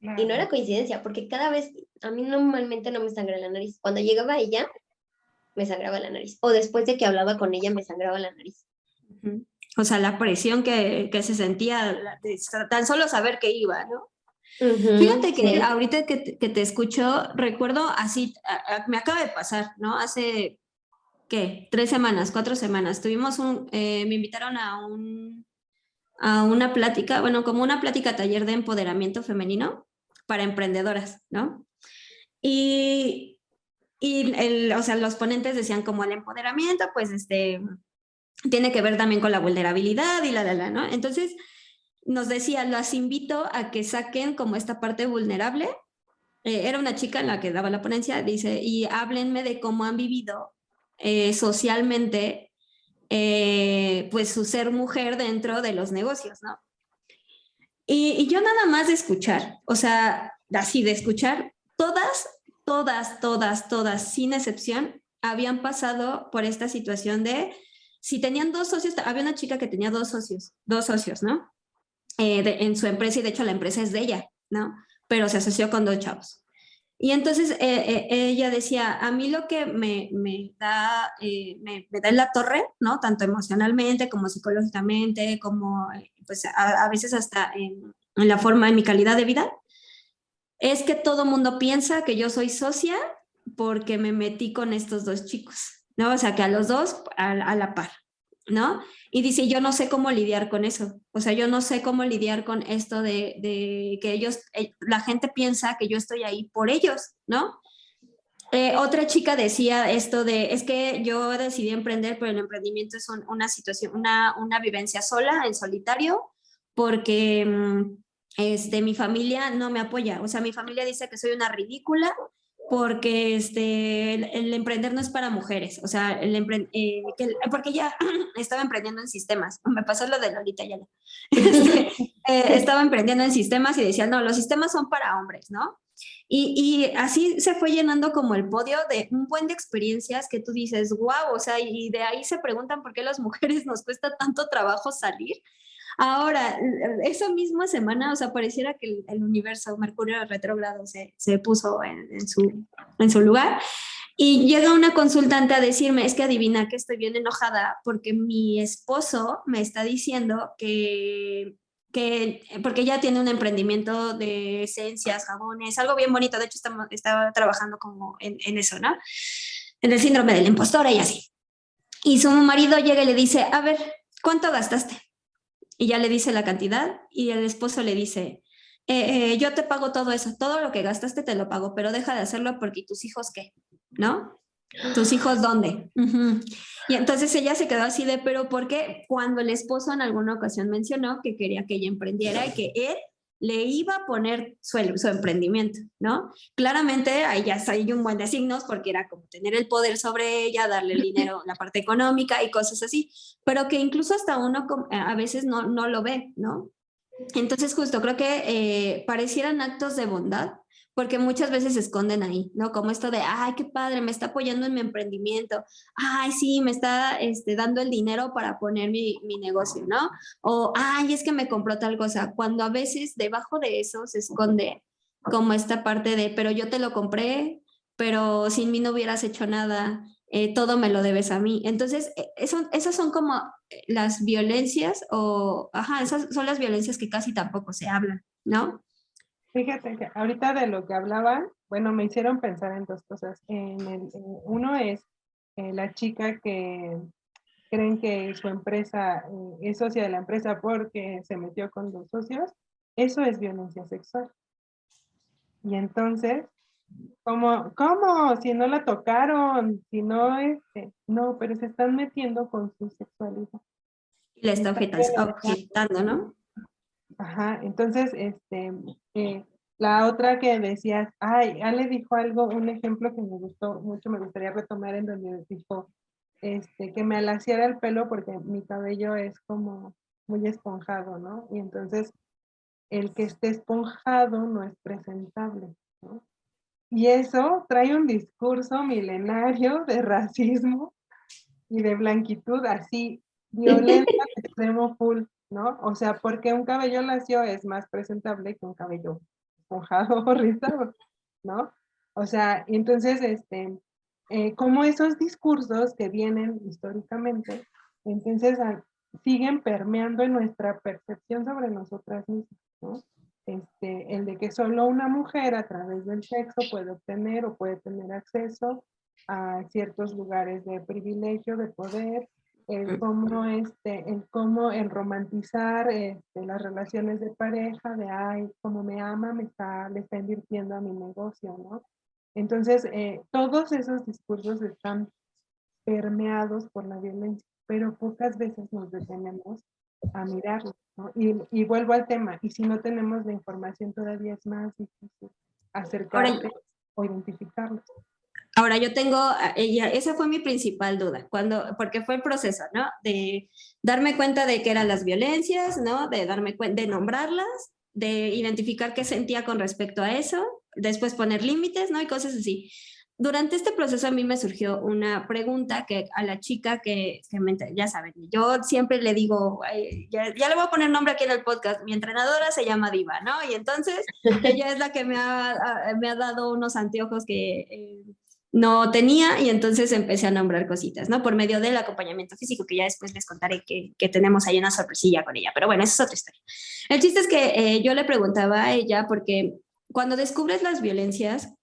Y no era coincidencia, porque cada vez, a mí normalmente no me sangra la nariz. Cuando llegaba ella, me sangraba la nariz. O después de que hablaba con ella, me sangraba la nariz. O sea, la presión que, que se sentía, tan solo saber que iba, ¿no? Fíjate que ahorita que, que, te escucho, recuerdo así, me acaba de pasar, ¿no? Hace ¿qué? Tres semanas, cuatro semanas. Tuvimos un, eh, me invitaron a un, a una plática, bueno, como una plática taller de empoderamiento femenino para emprendedoras, ¿no? Y, y el, o sea, los ponentes decían como el empoderamiento, pues, este, tiene que ver también con la vulnerabilidad y la, la, la, ¿no? Entonces, nos decía, las invito a que saquen como esta parte vulnerable. Eh, era una chica en la que daba la ponencia, dice, y háblenme de cómo han vivido eh, socialmente, eh, pues su ser mujer dentro de los negocios, ¿no? Y, yo nada más de escuchar, o sea, así de escuchar, todas, todas, todas, todas, sin excepción, habían pasado por esta situación de, si tenían dos socios, había una chica que tenía dos socios, dos socios, ¿no? Eh, en su empresa y de hecho la empresa es de ella, ¿no? Pero se asoció con dos chavos. Y entonces eh, eh, ella decía, a mí lo que me, da, eh, me, da en la torre, ¿no? Tanto emocionalmente como psicológicamente, como pues a, veces hasta en, en, la forma, en mi calidad de vida, es que todo mundo piensa que yo soy socia porque me metí con estos dos chicos, ¿no? O sea, que a los dos a, la par, ¿no? Y dice, yo no sé cómo lidiar con eso. O sea, yo no sé cómo lidiar con esto de, de que ellos, eh, la gente piensa que yo estoy ahí por ellos, ¿no? Eh, otra chica decía esto de, es que yo decidí emprender, pero el emprendimiento es una situación, una, una vivencia sola, en solitario, porque mm, este, mi familia no me apoya. O sea, mi familia dice que soy una ridícula porque este, el, emprender no es para mujeres. O sea, el eh, porque ya estaba emprendiendo en sistemas. Me pasó lo de Lolita ya. Este, eh, estaba emprendiendo en sistemas y decía, no, los sistemas son para hombres, ¿no? Y, y, así se fue llenando como el podio de un buen de experiencias que tú dices, wow, o sea, y de ahí se preguntan por qué las mujeres nos cuesta tanto trabajo salir Ahora, esa misma semana, o sea, pareciera que el, universo, Mercurio retrógrado, se, se puso en, su, en su lugar. Y llega una consultante a decirme, es que adivina que estoy bien enojada porque mi esposo me está diciendo que, que porque ella tiene un emprendimiento de esencias, jabones, algo bien bonito, de hecho estaba, estaba trabajando como en, en, eso, ¿no? En el síndrome de la impostora y así. Y su marido llega y le dice, a ver, ¿cuánto gastaste? Y ya le dice la cantidad y el esposo le dice, eh, eh, yo te pago todo eso, todo lo que gastaste te lo pago, pero deja de hacerlo porque tus hijos qué, ¿no? ¿Tus hijos dónde? Y entonces ella se quedó así de, pero ¿por qué? Cuando el esposo en alguna ocasión mencionó que quería que ella emprendiera y que él le iba a poner su, su emprendimiento, ¿no? Claramente ahí ya hay un buen de signos porque era como tener el poder sobre ella, darle el dinero, la parte económica y cosas así, pero que incluso hasta uno a veces no, no lo ve, ¿no? Entonces justo creo que eh, parecieran actos de bondad, porque muchas veces se esconden ahí, ¿no? Como esto de, ay, qué padre, me está apoyando en mi emprendimiento, ay, sí, me está este, dando el dinero para poner mi, mi, negocio, ¿no? O, ay, es que me compró tal cosa, cuando a veces debajo de eso se esconde como esta parte de, pero yo te lo compré, pero sin mí no hubieras hecho nada, eh, todo me lo debes a mí. Entonces, e, eso, esas son como eh, las violencias o, ajá, esas son las violencias que casi tampoco se hablan, ¿no? Fíjate que ahorita de lo que hablaban, bueno, me hicieron pensar en dos cosas. En el, uno es eh, la chica que creen que su empresa eh, es socia de la empresa porque se metió con dos socios. Eso es violencia sexual. Y entonces, ¿cómo? ¿Cómo? Si no la tocaron, si no, este, no, pero se están metiendo con su sexualidad. Y la está objetando, ¿no? Ajá, entonces, este, eh, la otra que decías, ay, Ale dijo algo, un ejemplo que me gustó mucho, me gustaría retomar en donde dijo, este, que me alaciara el pelo porque mi cabello es como muy esponjado, ¿no? Y entonces, el que esté esponjado no es presentable, ¿no? Y eso trae un discurso milenario de racismo y de blanquitud así, violento, extremo full. ¿No? O sea, porque un cabello lacio es más presentable que un cabello esponjado o rizado, ¿no? O sea, entonces, este, eh, como esos discursos que vienen históricamente, entonces ah, siguen permeando en nuestra percepción sobre nosotras mismas, ¿no? Este, el de que solo una mujer a través del sexo puede obtener o puede tener acceso a ciertos lugares de privilegio, de poder, el cómo, este, el cómo el romantizar este, las relaciones de pareja, de, ay, como me ama, me está, le está invirtiendo a mi negocio, ¿no? Entonces, eh, todos esos discursos están permeados por la violencia, pero pocas veces nos detenemos a mirarlos, ¿no? Y, y, vuelvo al tema, y si no tenemos la información todavía es más difícil acercarse o identificarlos. Ahora yo tengo, ella, esa fue mi principal duda, cuando, porque fue el proceso, ¿no? De darme cuenta de qué eran las violencias, ¿no? De darme cuenta, de nombrarlas, de identificar qué sentía con respecto a eso, después poner límites, ¿no? Y cosas así. Durante este proceso a mí me surgió una pregunta que a la chica que, que me, ya saben, yo siempre le digo, ya, ya, le voy a poner nombre aquí en el podcast, mi entrenadora se llama Diva, ¿no? Y entonces ella es la que me ha, me ha dado unos anteojos que... Eh, no tenía y entonces empecé a nombrar cositas, ¿no? Por medio del acompañamiento físico, que ya después les contaré que, que tenemos ahí una sorpresilla con ella, pero bueno, esa es otra historia. El chiste es que eh, yo le preguntaba a ella porque cuando descubres las violencias,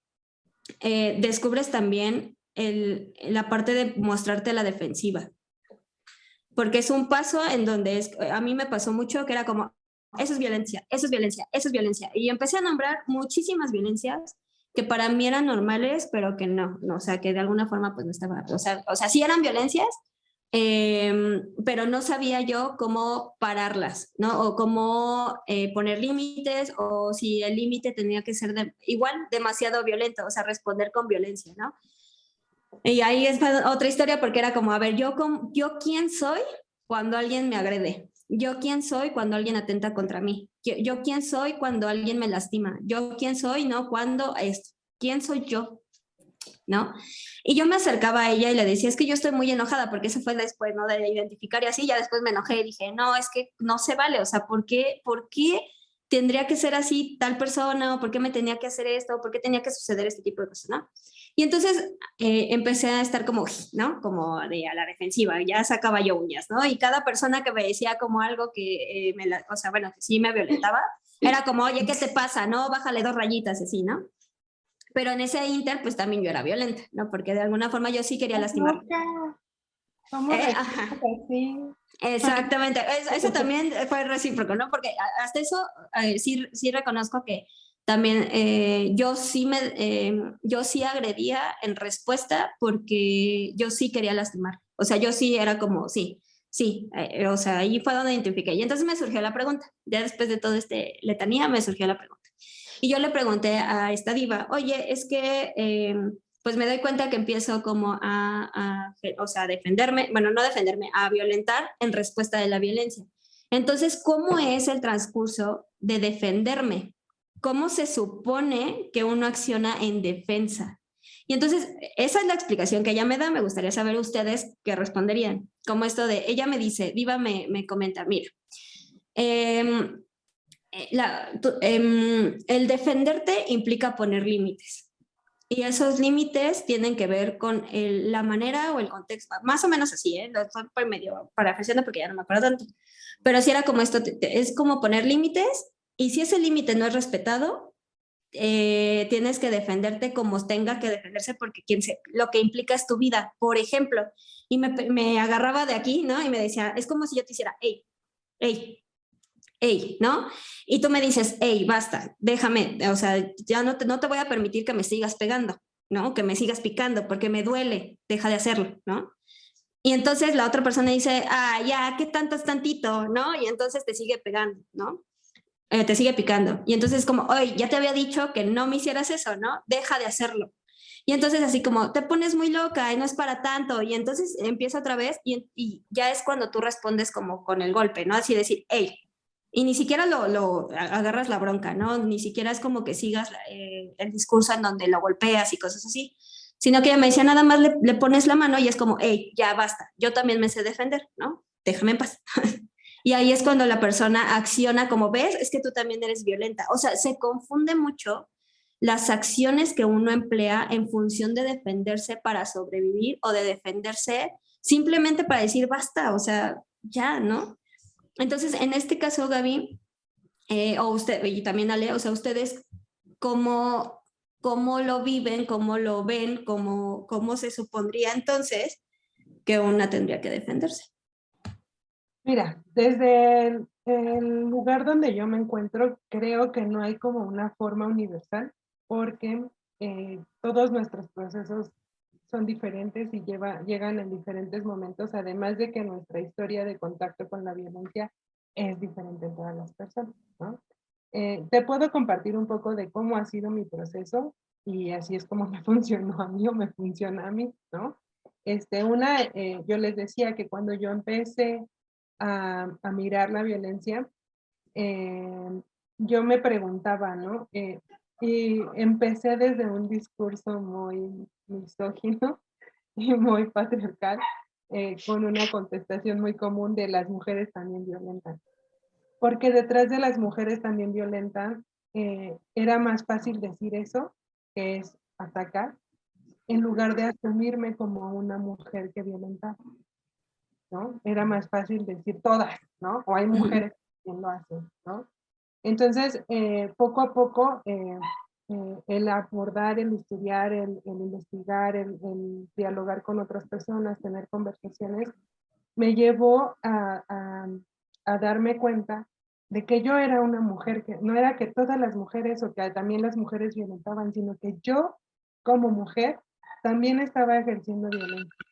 eh, descubres también el, la parte de mostrarte la defensiva. Porque es un paso en donde es, a mí me pasó mucho que era como, eso es violencia, eso es violencia, eso es violencia. Y empecé a nombrar muchísimas violencias que para mí eran normales, pero que no, no o sea, que de alguna forma pues no estaba, o sea, o sea sí eran violencias, Em, pero no sabía yo cómo pararlas, ¿no? O cómo eh, poner límites, o si el límite tenía que ser igual demasiado violento, o sea, responder con violencia, ¿no? Y ahí es otra historia porque era como, a ver, yo, yo quién soy cuando alguien me agrede, yo quién soy cuando alguien atenta contra mí, yo, quién soy cuando alguien me lastima, yo quién soy, ¿no? Cuando esto, ¿quién soy yo? ¿no? Y yo me acercaba a ella y le decía, es que yo estoy muy enojada, porque eso fue después, ¿no? De identificar y así, ya después me enojé y dije, no, es que no se vale, o sea, ¿por qué, por qué tendría que ser así tal persona? ¿O por qué me tenía que hacer esto? ¿O por qué tenía que suceder este tipo de cosas, ¿no? Y entonces eh, empecé a estar como, ¿no? Como de a la defensiva, ya sacaba yo uñas, ¿no? Y cada persona que me decía como algo que eh, me, la, o sea, bueno, que sí me violentaba, era como, oye, ¿qué te pasa? No, bájale dos rayitas, así, ¿no? Pero en ese inter, pues también yo era violenta, ¿no? Porque de alguna forma yo sí quería lastimar. Eh, Exactamente, eso, también fue recíproco, ¿no? Porque hasta eso eh, sí, sí reconozco que también eh, yo sí me, yo sí agredía en respuesta porque yo sí quería lastimar. O sea, yo sí era como, sí, sí, o sea, ahí fue donde identifiqué. Y entonces me surgió la pregunta, ya después de todo este letanía me surgió la pregunta. Y yo le pregunté a esta diva, oye, es que eh, pues me doy cuenta que empiezo como a, o sea, a defenderme, bueno, no defenderme, a violentar en respuesta de la violencia. Entonces, ¿cómo es el transcurso de defenderme? ¿Cómo se supone que uno acciona en defensa? Y entonces, esa es la explicación que ella me da. Me gustaría saber ustedes qué responderían. Como esto de, ella me dice, Diva me, me comenta, mira, eh, eh, em, el defenderte implica poner límites. Y esos límites tienen que ver con la manera o el contexto, más o menos así, ¿eh? Lo estoy medio parafraseando porque ya no me acuerdo tanto. Pero si era como esto, es como poner límites y si ese límite no es respetado, eh, tienes que defenderte como tenga que defenderse porque quien se, lo que implica es tu vida. Por ejemplo, y me, me agarraba de aquí, ¿no? Y me decía, es como si yo te hiciera, hey, hey, hey, ¿no? Y tú me dices, hey, basta, déjame, o sea, ya no te, no te voy a permitir que me sigas pegando, ¿no? Que me sigas picando porque me duele, deja de hacerlo, ¿no? Y entonces la otra persona dice, ah, ya, ¿qué tanto es tantito, no? Y entonces te sigue pegando, ¿no? Eh, te sigue picando. Y entonces como, oye, ya te había dicho que no me hicieras eso, ¿no? Deja de hacerlo. Y entonces así como, te pones muy loca y no es para tanto. Y entonces empieza otra vez y, y ya es cuando tú respondes como con el golpe, ¿no? Así decir, hey, y ni siquiera lo, lo, agarras la bronca, ¿no? Ni siquiera es como que sigas eh, el discurso en donde lo golpeas y cosas así, sino que me decía, nada más le, le, pones la mano y es como, hey, ya basta, yo también me sé defender, ¿no? Déjame en paz. y ahí es cuando la persona acciona como, ves, es que tú también eres violenta. O sea, se confunde mucho las acciones que uno emplea en función de defenderse para sobrevivir o de defenderse simplemente para decir, basta, o sea, ya, ¿no? Entonces, en este caso, Gaby, eh, o usted, y también Ale, o sea, ustedes, ¿cómo, cómo lo viven, cómo lo ven, cómo, cómo se supondría entonces que una tendría que defenderse? Mira, desde el, lugar donde yo me encuentro, creo que no hay como una forma universal, porque eh, todos nuestros procesos son diferentes y llegan en diferentes momentos, además de que nuestra historia de contacto con la violencia es diferente en todas las personas. ¿no? Eh, te puedo compartir un poco de cómo ha sido mi proceso y así es como me funcionó a mí o me funciona a mí, ¿no? Este, una, eh, yo les decía que cuando yo empecé a, mirar la violencia, eh, yo me preguntaba, ¿no? y empecé desde un discurso muy misógino y muy patriarcal, eh, con una contestación muy común de las mujeres también violentas. Porque detrás de las mujeres también violentas eh, era más fácil decir eso, que es atacar, en lugar de asumirme como una mujer que violenta. ¿No? Era más fácil decir todas, ¿no? O hay mujeres que lo hacen, ¿no? Entonces, eh, poco a poco, eh, eh, el abordar, el estudiar, el, investigar, el, dialogar con otras personas, tener conversaciones, me llevó a, a, darme cuenta de que yo era una mujer, que no era que todas las mujeres o que también las mujeres violentaban, sino que yo como mujer también estaba ejerciendo violencia.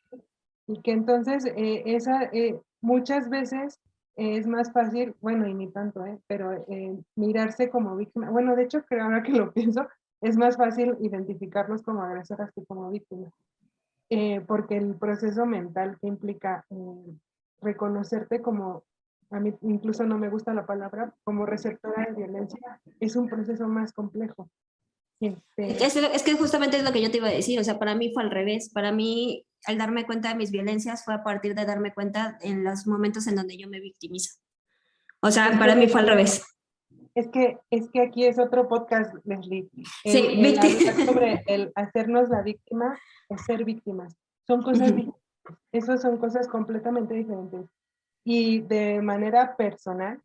Y que entonces esa, muchas veces es más fácil, bueno, y ni tanto, ¿eh? pero eh, mirarse como víctima. Bueno, de hecho, creo ahora que lo pienso, es más fácil identificarlos como agresoras que como víctimas. Eh, porque el proceso mental que implica eh, reconocerte como, a mí incluso no me gusta la palabra, como receptora de violencia, es un proceso más complejo. Este es, es, que justamente es lo que yo te iba a decir, o sea, para mí fue al revés, para mí al darme cuenta de mis violencias fue a partir de darme cuenta en los momentos en donde yo me victimizo. O sea, para mí fue al revés. Es que, es que aquí es otro podcast, Leslie. sí, el sobre el hacernos la víctima o ser víctimas. Son cosas diferentes. Esas son cosas completamente diferentes. Y de manera personal,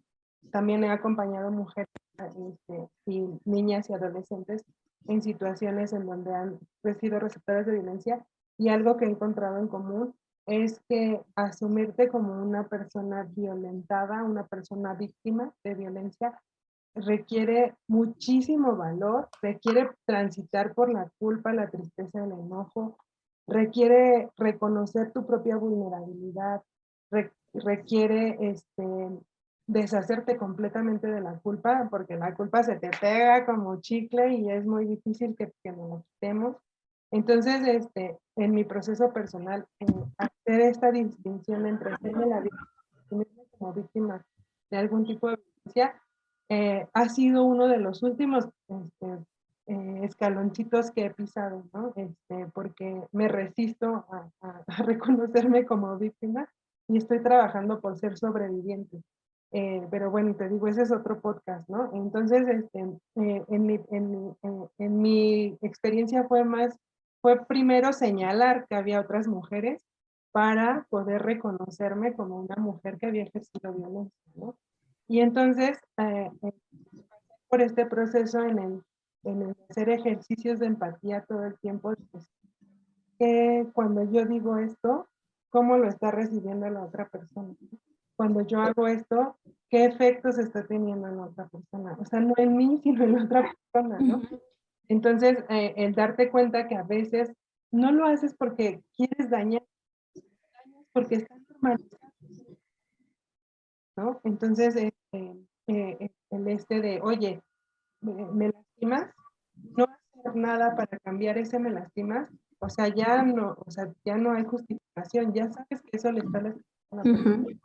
también he acompañado mujeres este, y niñas y adolescentes en situaciones en donde han sido receptores de violencia y algo que he encontrado en común es que asumirte como una persona violentada, una persona víctima de violencia, requiere muchísimo valor, requiere transitar por la culpa, la tristeza, el enojo, requiere reconocer tu propia vulnerabilidad, requiere este, deshacerte completamente de la culpa, porque la culpa se te pega como chicle y es muy difícil que, que nos lo quitemos. Entonces, este, en mi proceso personal, hacer esta distinción entre hacerme la víctima como víctima de algún tipo de violencia, eh, ha sido uno de los últimos este, eh, escaloncitos que he pisado, ¿no? Este, porque me resisto a, reconocerme como víctima y estoy trabajando por ser sobreviviente. Eh, pero bueno, te digo, ese es otro podcast, ¿no? Entonces, este, en, mi, en, mi, en mi experiencia fue más fue primero señalar que había otras mujeres para poder reconocerme como una mujer que había ejercido violencia, ¿no? Y entonces, eh, eh, por este proceso en el, en hacer ejercicios de empatía todo el tiempo, pues, que cuando yo digo esto, ¿cómo lo está recibiendo la otra persona? Cuando yo hago esto, ¿qué efectos está teniendo en otra persona? O sea, no en mí, sino en otra persona, ¿no? Entonces, eh, el darte cuenta que a veces no lo haces porque quieres dañar, porque está normalizado. ¿no? Entonces, este, eh, el este de, oye, me, lastimas, no hacer nada para cambiar ese me lastimas, o sea, ya no, o sea, ya no hay justificación, ya sabes que eso le está lastimando a la persona.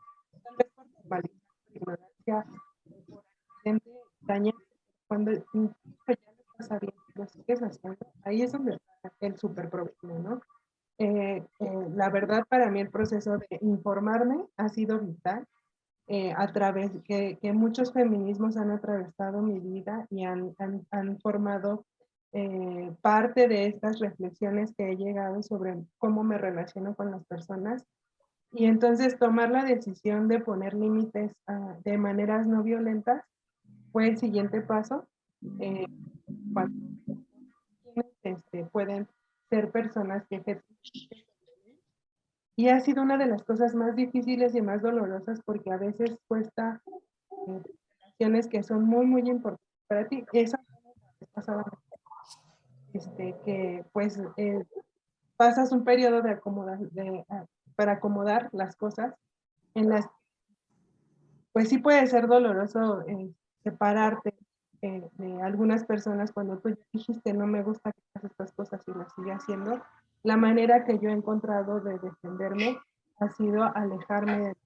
Por ignorancia, por accidente, dañar, cuando ya lo estás sabiendo ahí es donde está el super problema, ¿no? Eh, eh, la verdad para mí el proceso de informarme ha sido vital eh, a través que, que, muchos feminismos han atravesado mi vida y han, han, han formado parte de estas reflexiones que he llegado sobre cómo me relaciono con las personas y entonces tomar la decisión de poner límites ah, de maneras no violentas fue el siguiente paso. cuando este, pueden ser personas que ejercen. Y ha sido una de las cosas más difíciles y más dolorosas porque a veces cuesta eh, relaciones que son muy, muy importantes para ti. Esa este, que pues eh, pasas un periodo de acomodar, de, ah, para acomodar las cosas en las pues sí puede ser doloroso eh, separarte eh, de algunas personas cuando tú dijiste no me gusta que hagas estas cosas y las sigue haciendo, la manera que yo he encontrado de defenderme ha sido alejarme de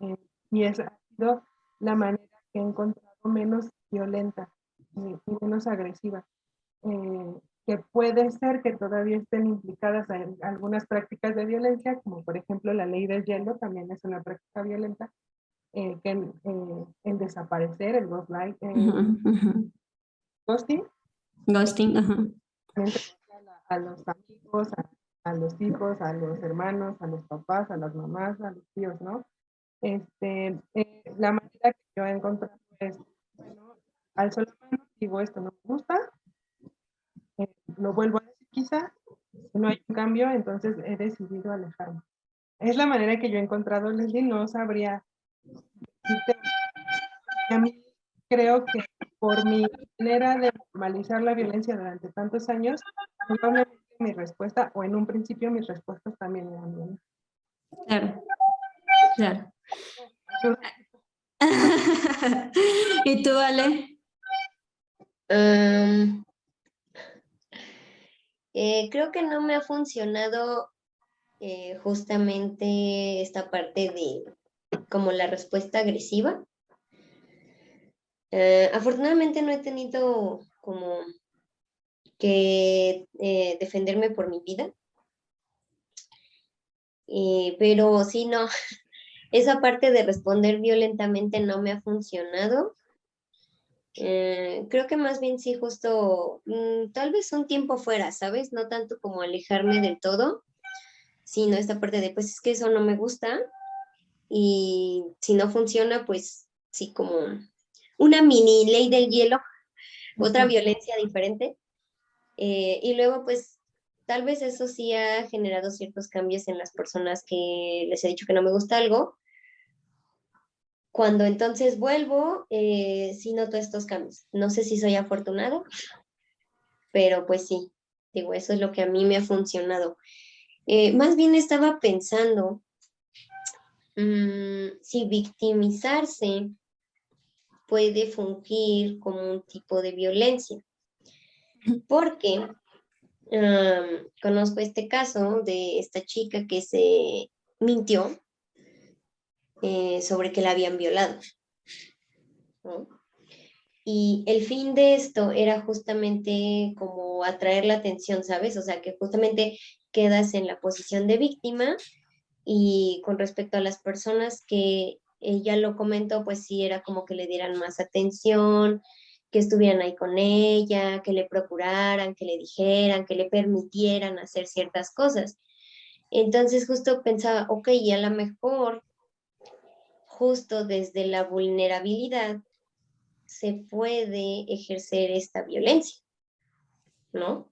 eh, y esa ha sido la manera que he encontrado menos violenta y menos agresiva. Eh, que puede ser que todavía estén implicadas en algunas prácticas de violencia, como por ejemplo la ley del hielo también es una práctica violenta, eh, que eh, en desaparecer, el ghost light, eh, ghosting. Ghosting, A, los amigos, a, los hijos, a los hermanos, a los papás, a las mamás, a los tíos, ¿no? Este, la manera que yo he encontrado es, al solo digo esto no me gusta, eh, lo vuelvo a decir quizá, si no hay un cambio, entonces he decidido alejarme. Es la manera que yo he encontrado, Leslie, no sabría A mí creo que por mi manera de normalizar la violencia durante tantos años, probablemente mi respuesta, o en un principio mis respuestas también eran bien. Claro, claro. ¿Y tú, Ale? Um, eh, creo que no me ha funcionado eh, justamente esta parte de como la respuesta agresiva. Eh, afortunadamente no he tenido como que defenderme por mi vida. pero sí, no, esa parte de responder violentamente no me ha funcionado. Eh, creo que más bien sí, justo mm, tal vez un tiempo fuera, ¿sabes? No tanto como alejarme del todo, sino esta parte de, pues es que eso no me gusta y si no funciona, pues sí, como una mini ley del hielo, otra violencia diferente. Eh, y luego, pues tal vez eso sí ha generado ciertos cambios en las personas que les he dicho que no me gusta algo, cuando entonces vuelvo, eh, sí noto estos cambios. No sé si soy afortunado, pero pues sí, digo, eso es lo que a mí me ha funcionado. Eh, más bien estaba pensando mm, si victimizarse puede fungir como un tipo de violencia. Porque conozco este caso de esta chica que se mintió eh, sobre que la habían violado. Y el fin de esto era justamente como atraer la atención, ¿sabes? O sea, que justamente quedas en la posición de víctima y con respecto a las personas que ella lo comentó, pues sí era como que le dieran más atención, que estuvieran ahí con ella, que le procuraran, que le dijeran, que le permitieran hacer ciertas cosas. Entonces justo pensaba, ok, y a lo mejor justo desde la vulnerabilidad se puede ejercer esta violencia, ¿no?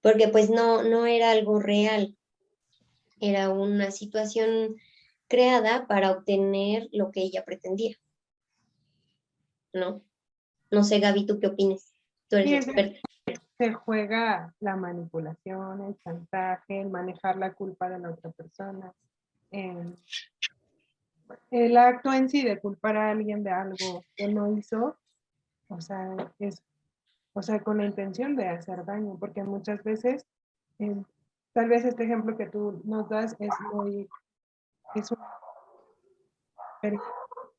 Porque pues no, no era algo real, era una situación creada para obtener lo que ella pretendía, ¿no? No sé, Gaby, ¿tú qué opinas? Tú eres experta. Se juega la manipulación, el chantaje, el manejar la culpa de la otra persona. Eh, el acto en sí de culpar a alguien de algo que no hizo, o sea, es, o sea, con la intención de hacer daño, porque muchas veces, eh, tal vez este ejemplo que tú nos das es muy, es un, pero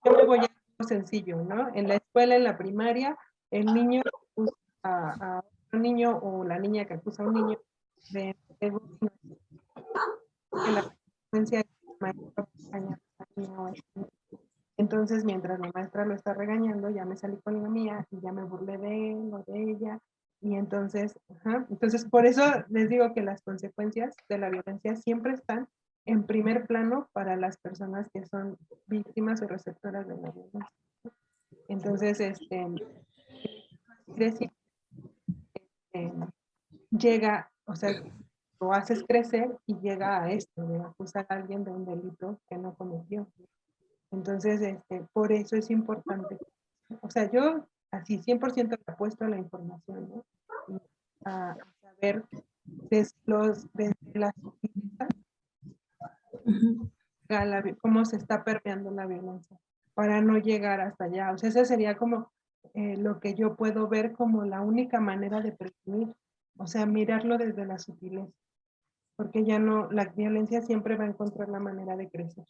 yo me voy a algo sencillo, ¿no? En la escuela, en la primaria, el niño acusa a, un niño o la niña que acusa a un niño de, de que la consecuencia entonces, mientras la maestra lo está regañando, ya me salí con la mía y ya me burlé de él o de ella. Y entonces, entonces por eso les digo que las consecuencias de la violencia siempre están en primer plano para las personas que son víctimas o receptoras de la violencia. Entonces, este, decir, este, llega, o sea, lo haces crecer y llega a esto, de acusar a alguien de un delito que no cometió. Entonces, este, por eso es importante. O sea, yo así 100% apuesto a la información, ¿no? a, saber desde, los, desde las cómo se está permeando la violencia, para no llegar hasta allá. O sea, ese sería como eh, lo que yo puedo ver como la única manera de prevenir, o sea, mirarlo desde la sutileza porque ya no, la violencia siempre va a encontrar la manera de crecer.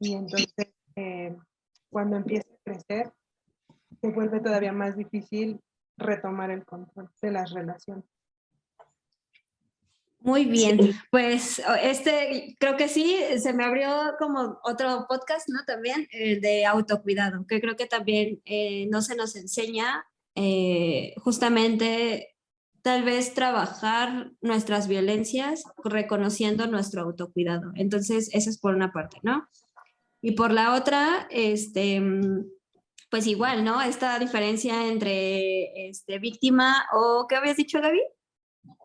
Y entonces, eh, cuando empieza a crecer, se vuelve todavía más difícil retomar el control de las relaciones. Muy bien, pues este creo que sí, se me abrió como otro podcast, ¿no? También eh, de autocuidado, que creo que también eh, no se nos enseña justamente tal vez trabajar nuestras violencias reconociendo nuestro autocuidado. Entonces, eso es por una parte, ¿no? Y por la otra, este, pues igual, ¿no? Esta diferencia entre este, víctima o, ¿qué habías dicho, Gaby?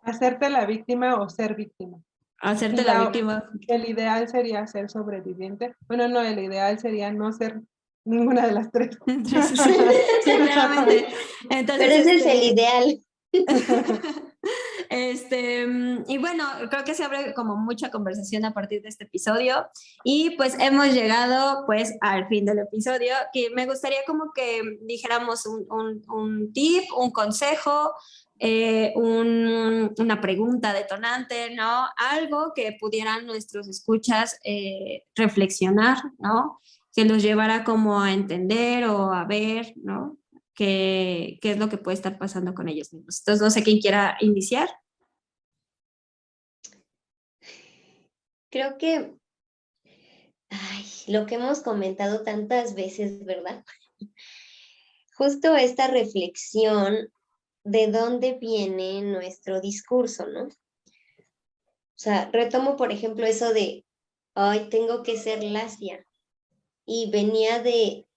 Hacerte la víctima o ser víctima. Hacerte la, víctima. El ideal sería ser sobreviviente. Bueno, no, el ideal sería no ser ninguna de las tres. sí, claramente. Entonces, Pero ese es el este, ideal. Este, y bueno, creo que se abre como mucha conversación a partir de este episodio y pues hemos llegado pues al fin del episodio que me gustaría como que dijéramos un, un, tip, un consejo, eh, una pregunta detonante, ¿no? Algo que pudieran nuestros escuchas eh, reflexionar, ¿no? Que los llevara como a entender o a ver, ¿no? Qué, es lo que puede estar pasando con ellos mismos. Entonces, no sé quién quiera iniciar. Creo que ay, lo que hemos comentado tantas veces, ¿verdad? Justo esta reflexión de dónde viene nuestro discurso, ¿no? O sea, retomo, por ejemplo, eso de, ay, tengo que ser lacia. Y venía de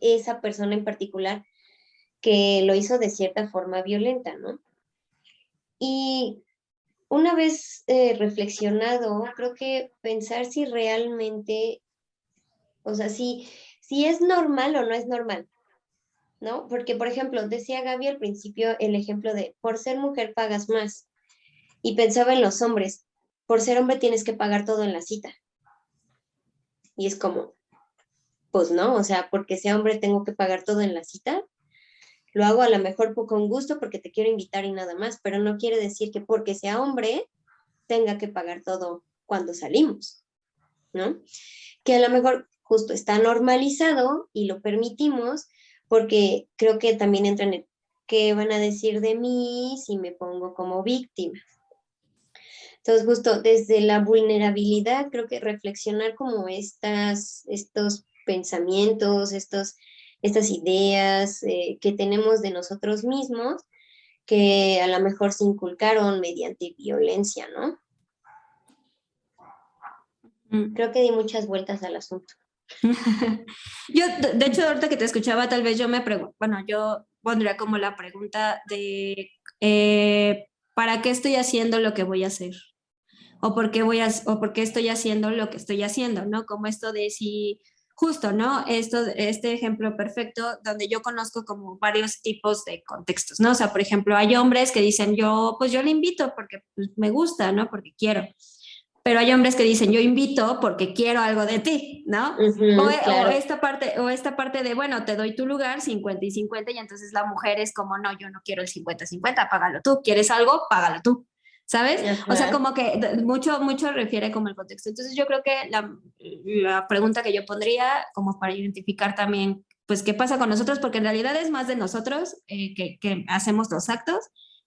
esa persona en particular que lo hizo de cierta forma violenta, ¿no? Y una vez eh, reflexionado, creo que pensar si realmente, o sea, si, si es normal o no es normal, ¿no? Porque, por ejemplo, decía Gaby al principio el ejemplo de, por ser mujer pagas más. Y pensaba en los hombres, por ser hombre tienes que pagar todo en la cita. Y es como, pues no, o sea, porque sea hombre tengo que pagar todo en la cita. Lo hago a lo mejor con gusto porque te quiero invitar y nada más, pero no quiere decir que porque sea hombre tenga que pagar todo cuando salimos, ¿no? Que a lo mejor justo está normalizado y lo permitimos porque creo que también entra en el qué van a decir de mí si me pongo como víctima. Entonces, justo desde la vulnerabilidad, creo que reflexionar como estas, estos pensamientos, estos, estas ideas eh, que tenemos de nosotros mismos, que a lo mejor se inculcaron mediante violencia, ¿no? Mm. Creo que di muchas vueltas al asunto. yo, de hecho, ahorita que te escuchaba, tal vez yo me pregunto, bueno, yo pondría como la pregunta de, eh, ¿para qué estoy haciendo lo que voy a hacer? O por qué voy a, o por qué estoy haciendo lo que estoy haciendo, ¿no? Como esto de si justo, ¿no? Esto, este ejemplo perfecto donde yo conozco como varios tipos de contextos, ¿no? O sea, por ejemplo, hay hombres que dicen, yo, pues yo le invito porque pues, me gusta, ¿no? Porque quiero. Pero hay hombres que dicen, yo invito porque quiero algo de ti, ¿no? o, esta parte, o esta parte de, bueno, te doy tu lugar 50 y 50 y entonces la mujer es como, no, yo no quiero el 50-50, págalo tú. ¿Quieres algo? Págalo tú. ¿Sabes? O sea, como que mucho, mucho refiere como el contexto. Entonces yo creo que la, la, pregunta que yo pondría como para identificar también, pues, qué pasa con nosotros, porque en realidad es más de nosotros eh, que, que, hacemos los actos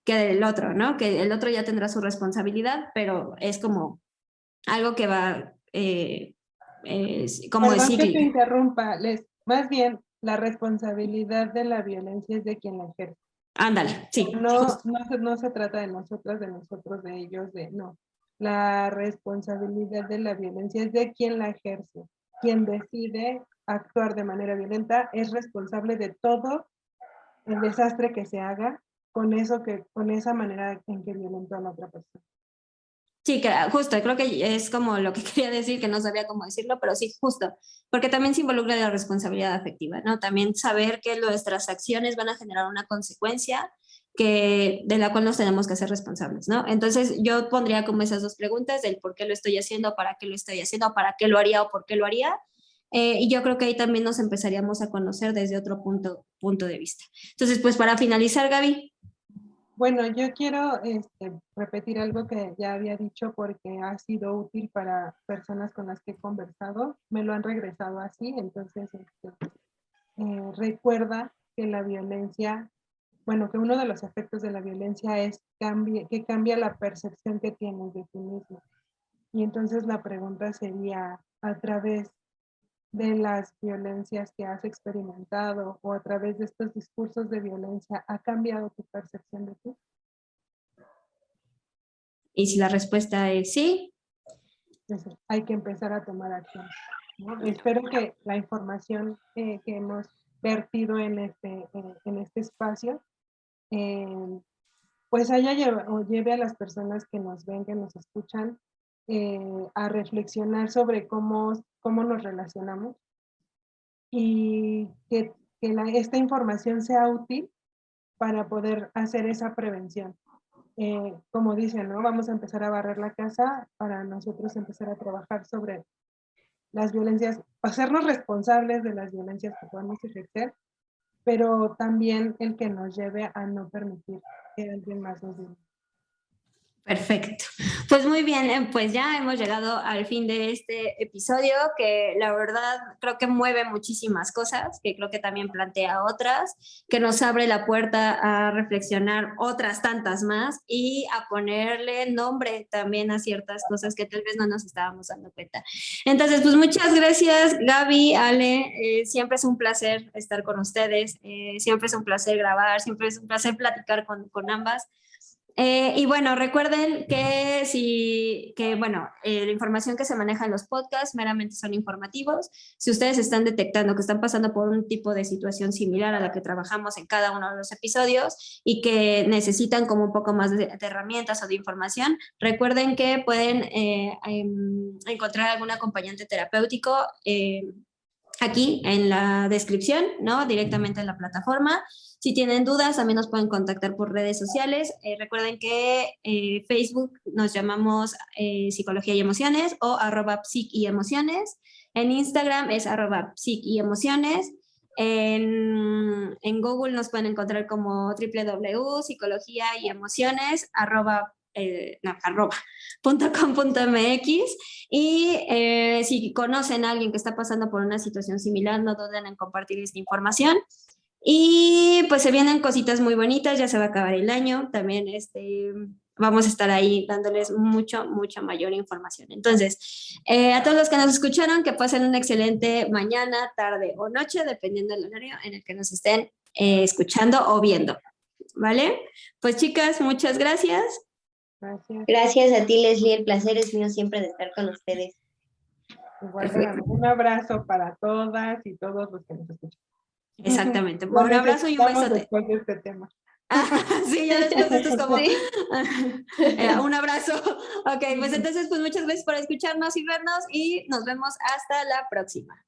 que del otro, ¿no? Que el otro ya tendrá su responsabilidad, pero es como algo que va, eh, como decir... que te interrumpa, Les, más bien la responsabilidad de la violencia es de quien la ejerce. Ándale, sí. No, no, no, se trata de nosotras, de nosotros, de ellos, de no. La responsabilidad de la violencia es de quien la ejerce. Quien decide actuar de manera violenta es responsable de todo el desastre que se haga con eso que, con esa manera en que violentó a la otra persona. Sí, que justo, creo que es como lo que quería decir, que no sabía cómo decirlo, pero sí, justo, porque también se involucra la responsabilidad afectiva, ¿no? También saber que nuestras acciones van a generar una consecuencia que, de la cual nos tenemos que hacer responsables, ¿no? Entonces yo pondría como esas dos preguntas del por qué lo estoy haciendo, para qué lo estoy haciendo, para qué lo haría o por qué lo haría. Eh, y yo creo que ahí también nos empezaríamos a conocer desde otro punto, punto de vista. Entonces, pues para finalizar, Gaby, bueno, yo quiero este, repetir algo que ya había dicho porque ha sido útil para personas con las que he conversado. Me lo han regresado así, entonces este, eh, recuerda que la violencia, bueno, que uno de los efectos de la violencia es que cambia la percepción que tienes de ti mismo. Y entonces la pregunta sería, a través de las violencias que has experimentado o a través de estos discursos de violencia ha cambiado tu percepción de ti? Y si la respuesta es sí. hay que empezar a tomar acción. Espero que la información que hemos vertido en este, en, este espacio, eh, pues haya lleve, o lleve a las personas que nos ven, que nos escuchan, eh, a reflexionar sobre cómo, cómo nos relacionamos y que, que esta información sea útil para poder hacer esa prevención. Eh, como dicen, ¿no? Vamos a empezar a barrer la casa para nosotros empezar a trabajar sobre las violencias, hacernos responsables de las violencias que podemos ejercer, pero también el que nos lleve a no permitir que alguien más nos violente. Perfecto. Pues muy bien, eh, pues ya hemos llegado al fin de este episodio que la verdad creo que mueve muchísimas cosas, que creo que también plantea otras, que nos abre la puerta a reflexionar otras tantas más y a ponerle nombre también a ciertas cosas que tal vez no nos estábamos dando cuenta. Entonces, pues muchas gracias Gaby, Ale, eh, siempre es un placer estar con ustedes, eh, siempre es un placer grabar, siempre es un placer platicar con, con ambas. Eh, y bueno, recuerden que si, que bueno, eh, la información que se maneja en los podcasts meramente son informativos. Si ustedes están detectando que están pasando por un tipo de situación similar a la que trabajamos en cada uno de los episodios y que necesitan como un poco más de, herramientas o de información, recuerden que pueden eh, em, encontrar algún acompañante terapéutico aquí en la descripción, ¿no? Directamente en la plataforma. Si tienen dudas, también nos pueden contactar por redes sociales. Eh, recuerden que eh, Facebook nos llamamos eh, Psicología y Emociones o arroba psic y emociones. En Instagram es arroba psic y emociones. En, Google nos pueden encontrar como www.psicología y emociones eh, no, y si conocen a alguien que está pasando por una situación similar, no duden en compartir esta información. Y pues se vienen cositas muy bonitas, ya se va a acabar el año, también este, vamos a estar ahí dándoles mucho, mucha mayor información. Entonces, eh, a todos los que nos escucharon, que pasen una excelente mañana, tarde o noche, dependiendo del horario en el que nos estén eh, escuchando o viendo. ¿Vale? Pues chicas, muchas gracias. Gracias. Gracias a ti, Leslie. El placer es mío siempre de estar con ustedes. un abrazo para todas y todos los que nos escuchan. Exactamente. Un abrazo y un besote. Después de este tema. Ah, sí, ya después esto es como eh, un abrazo. Ok, pues entonces, pues muchas gracias por escucharnos y vernos y nos vemos hasta la próxima.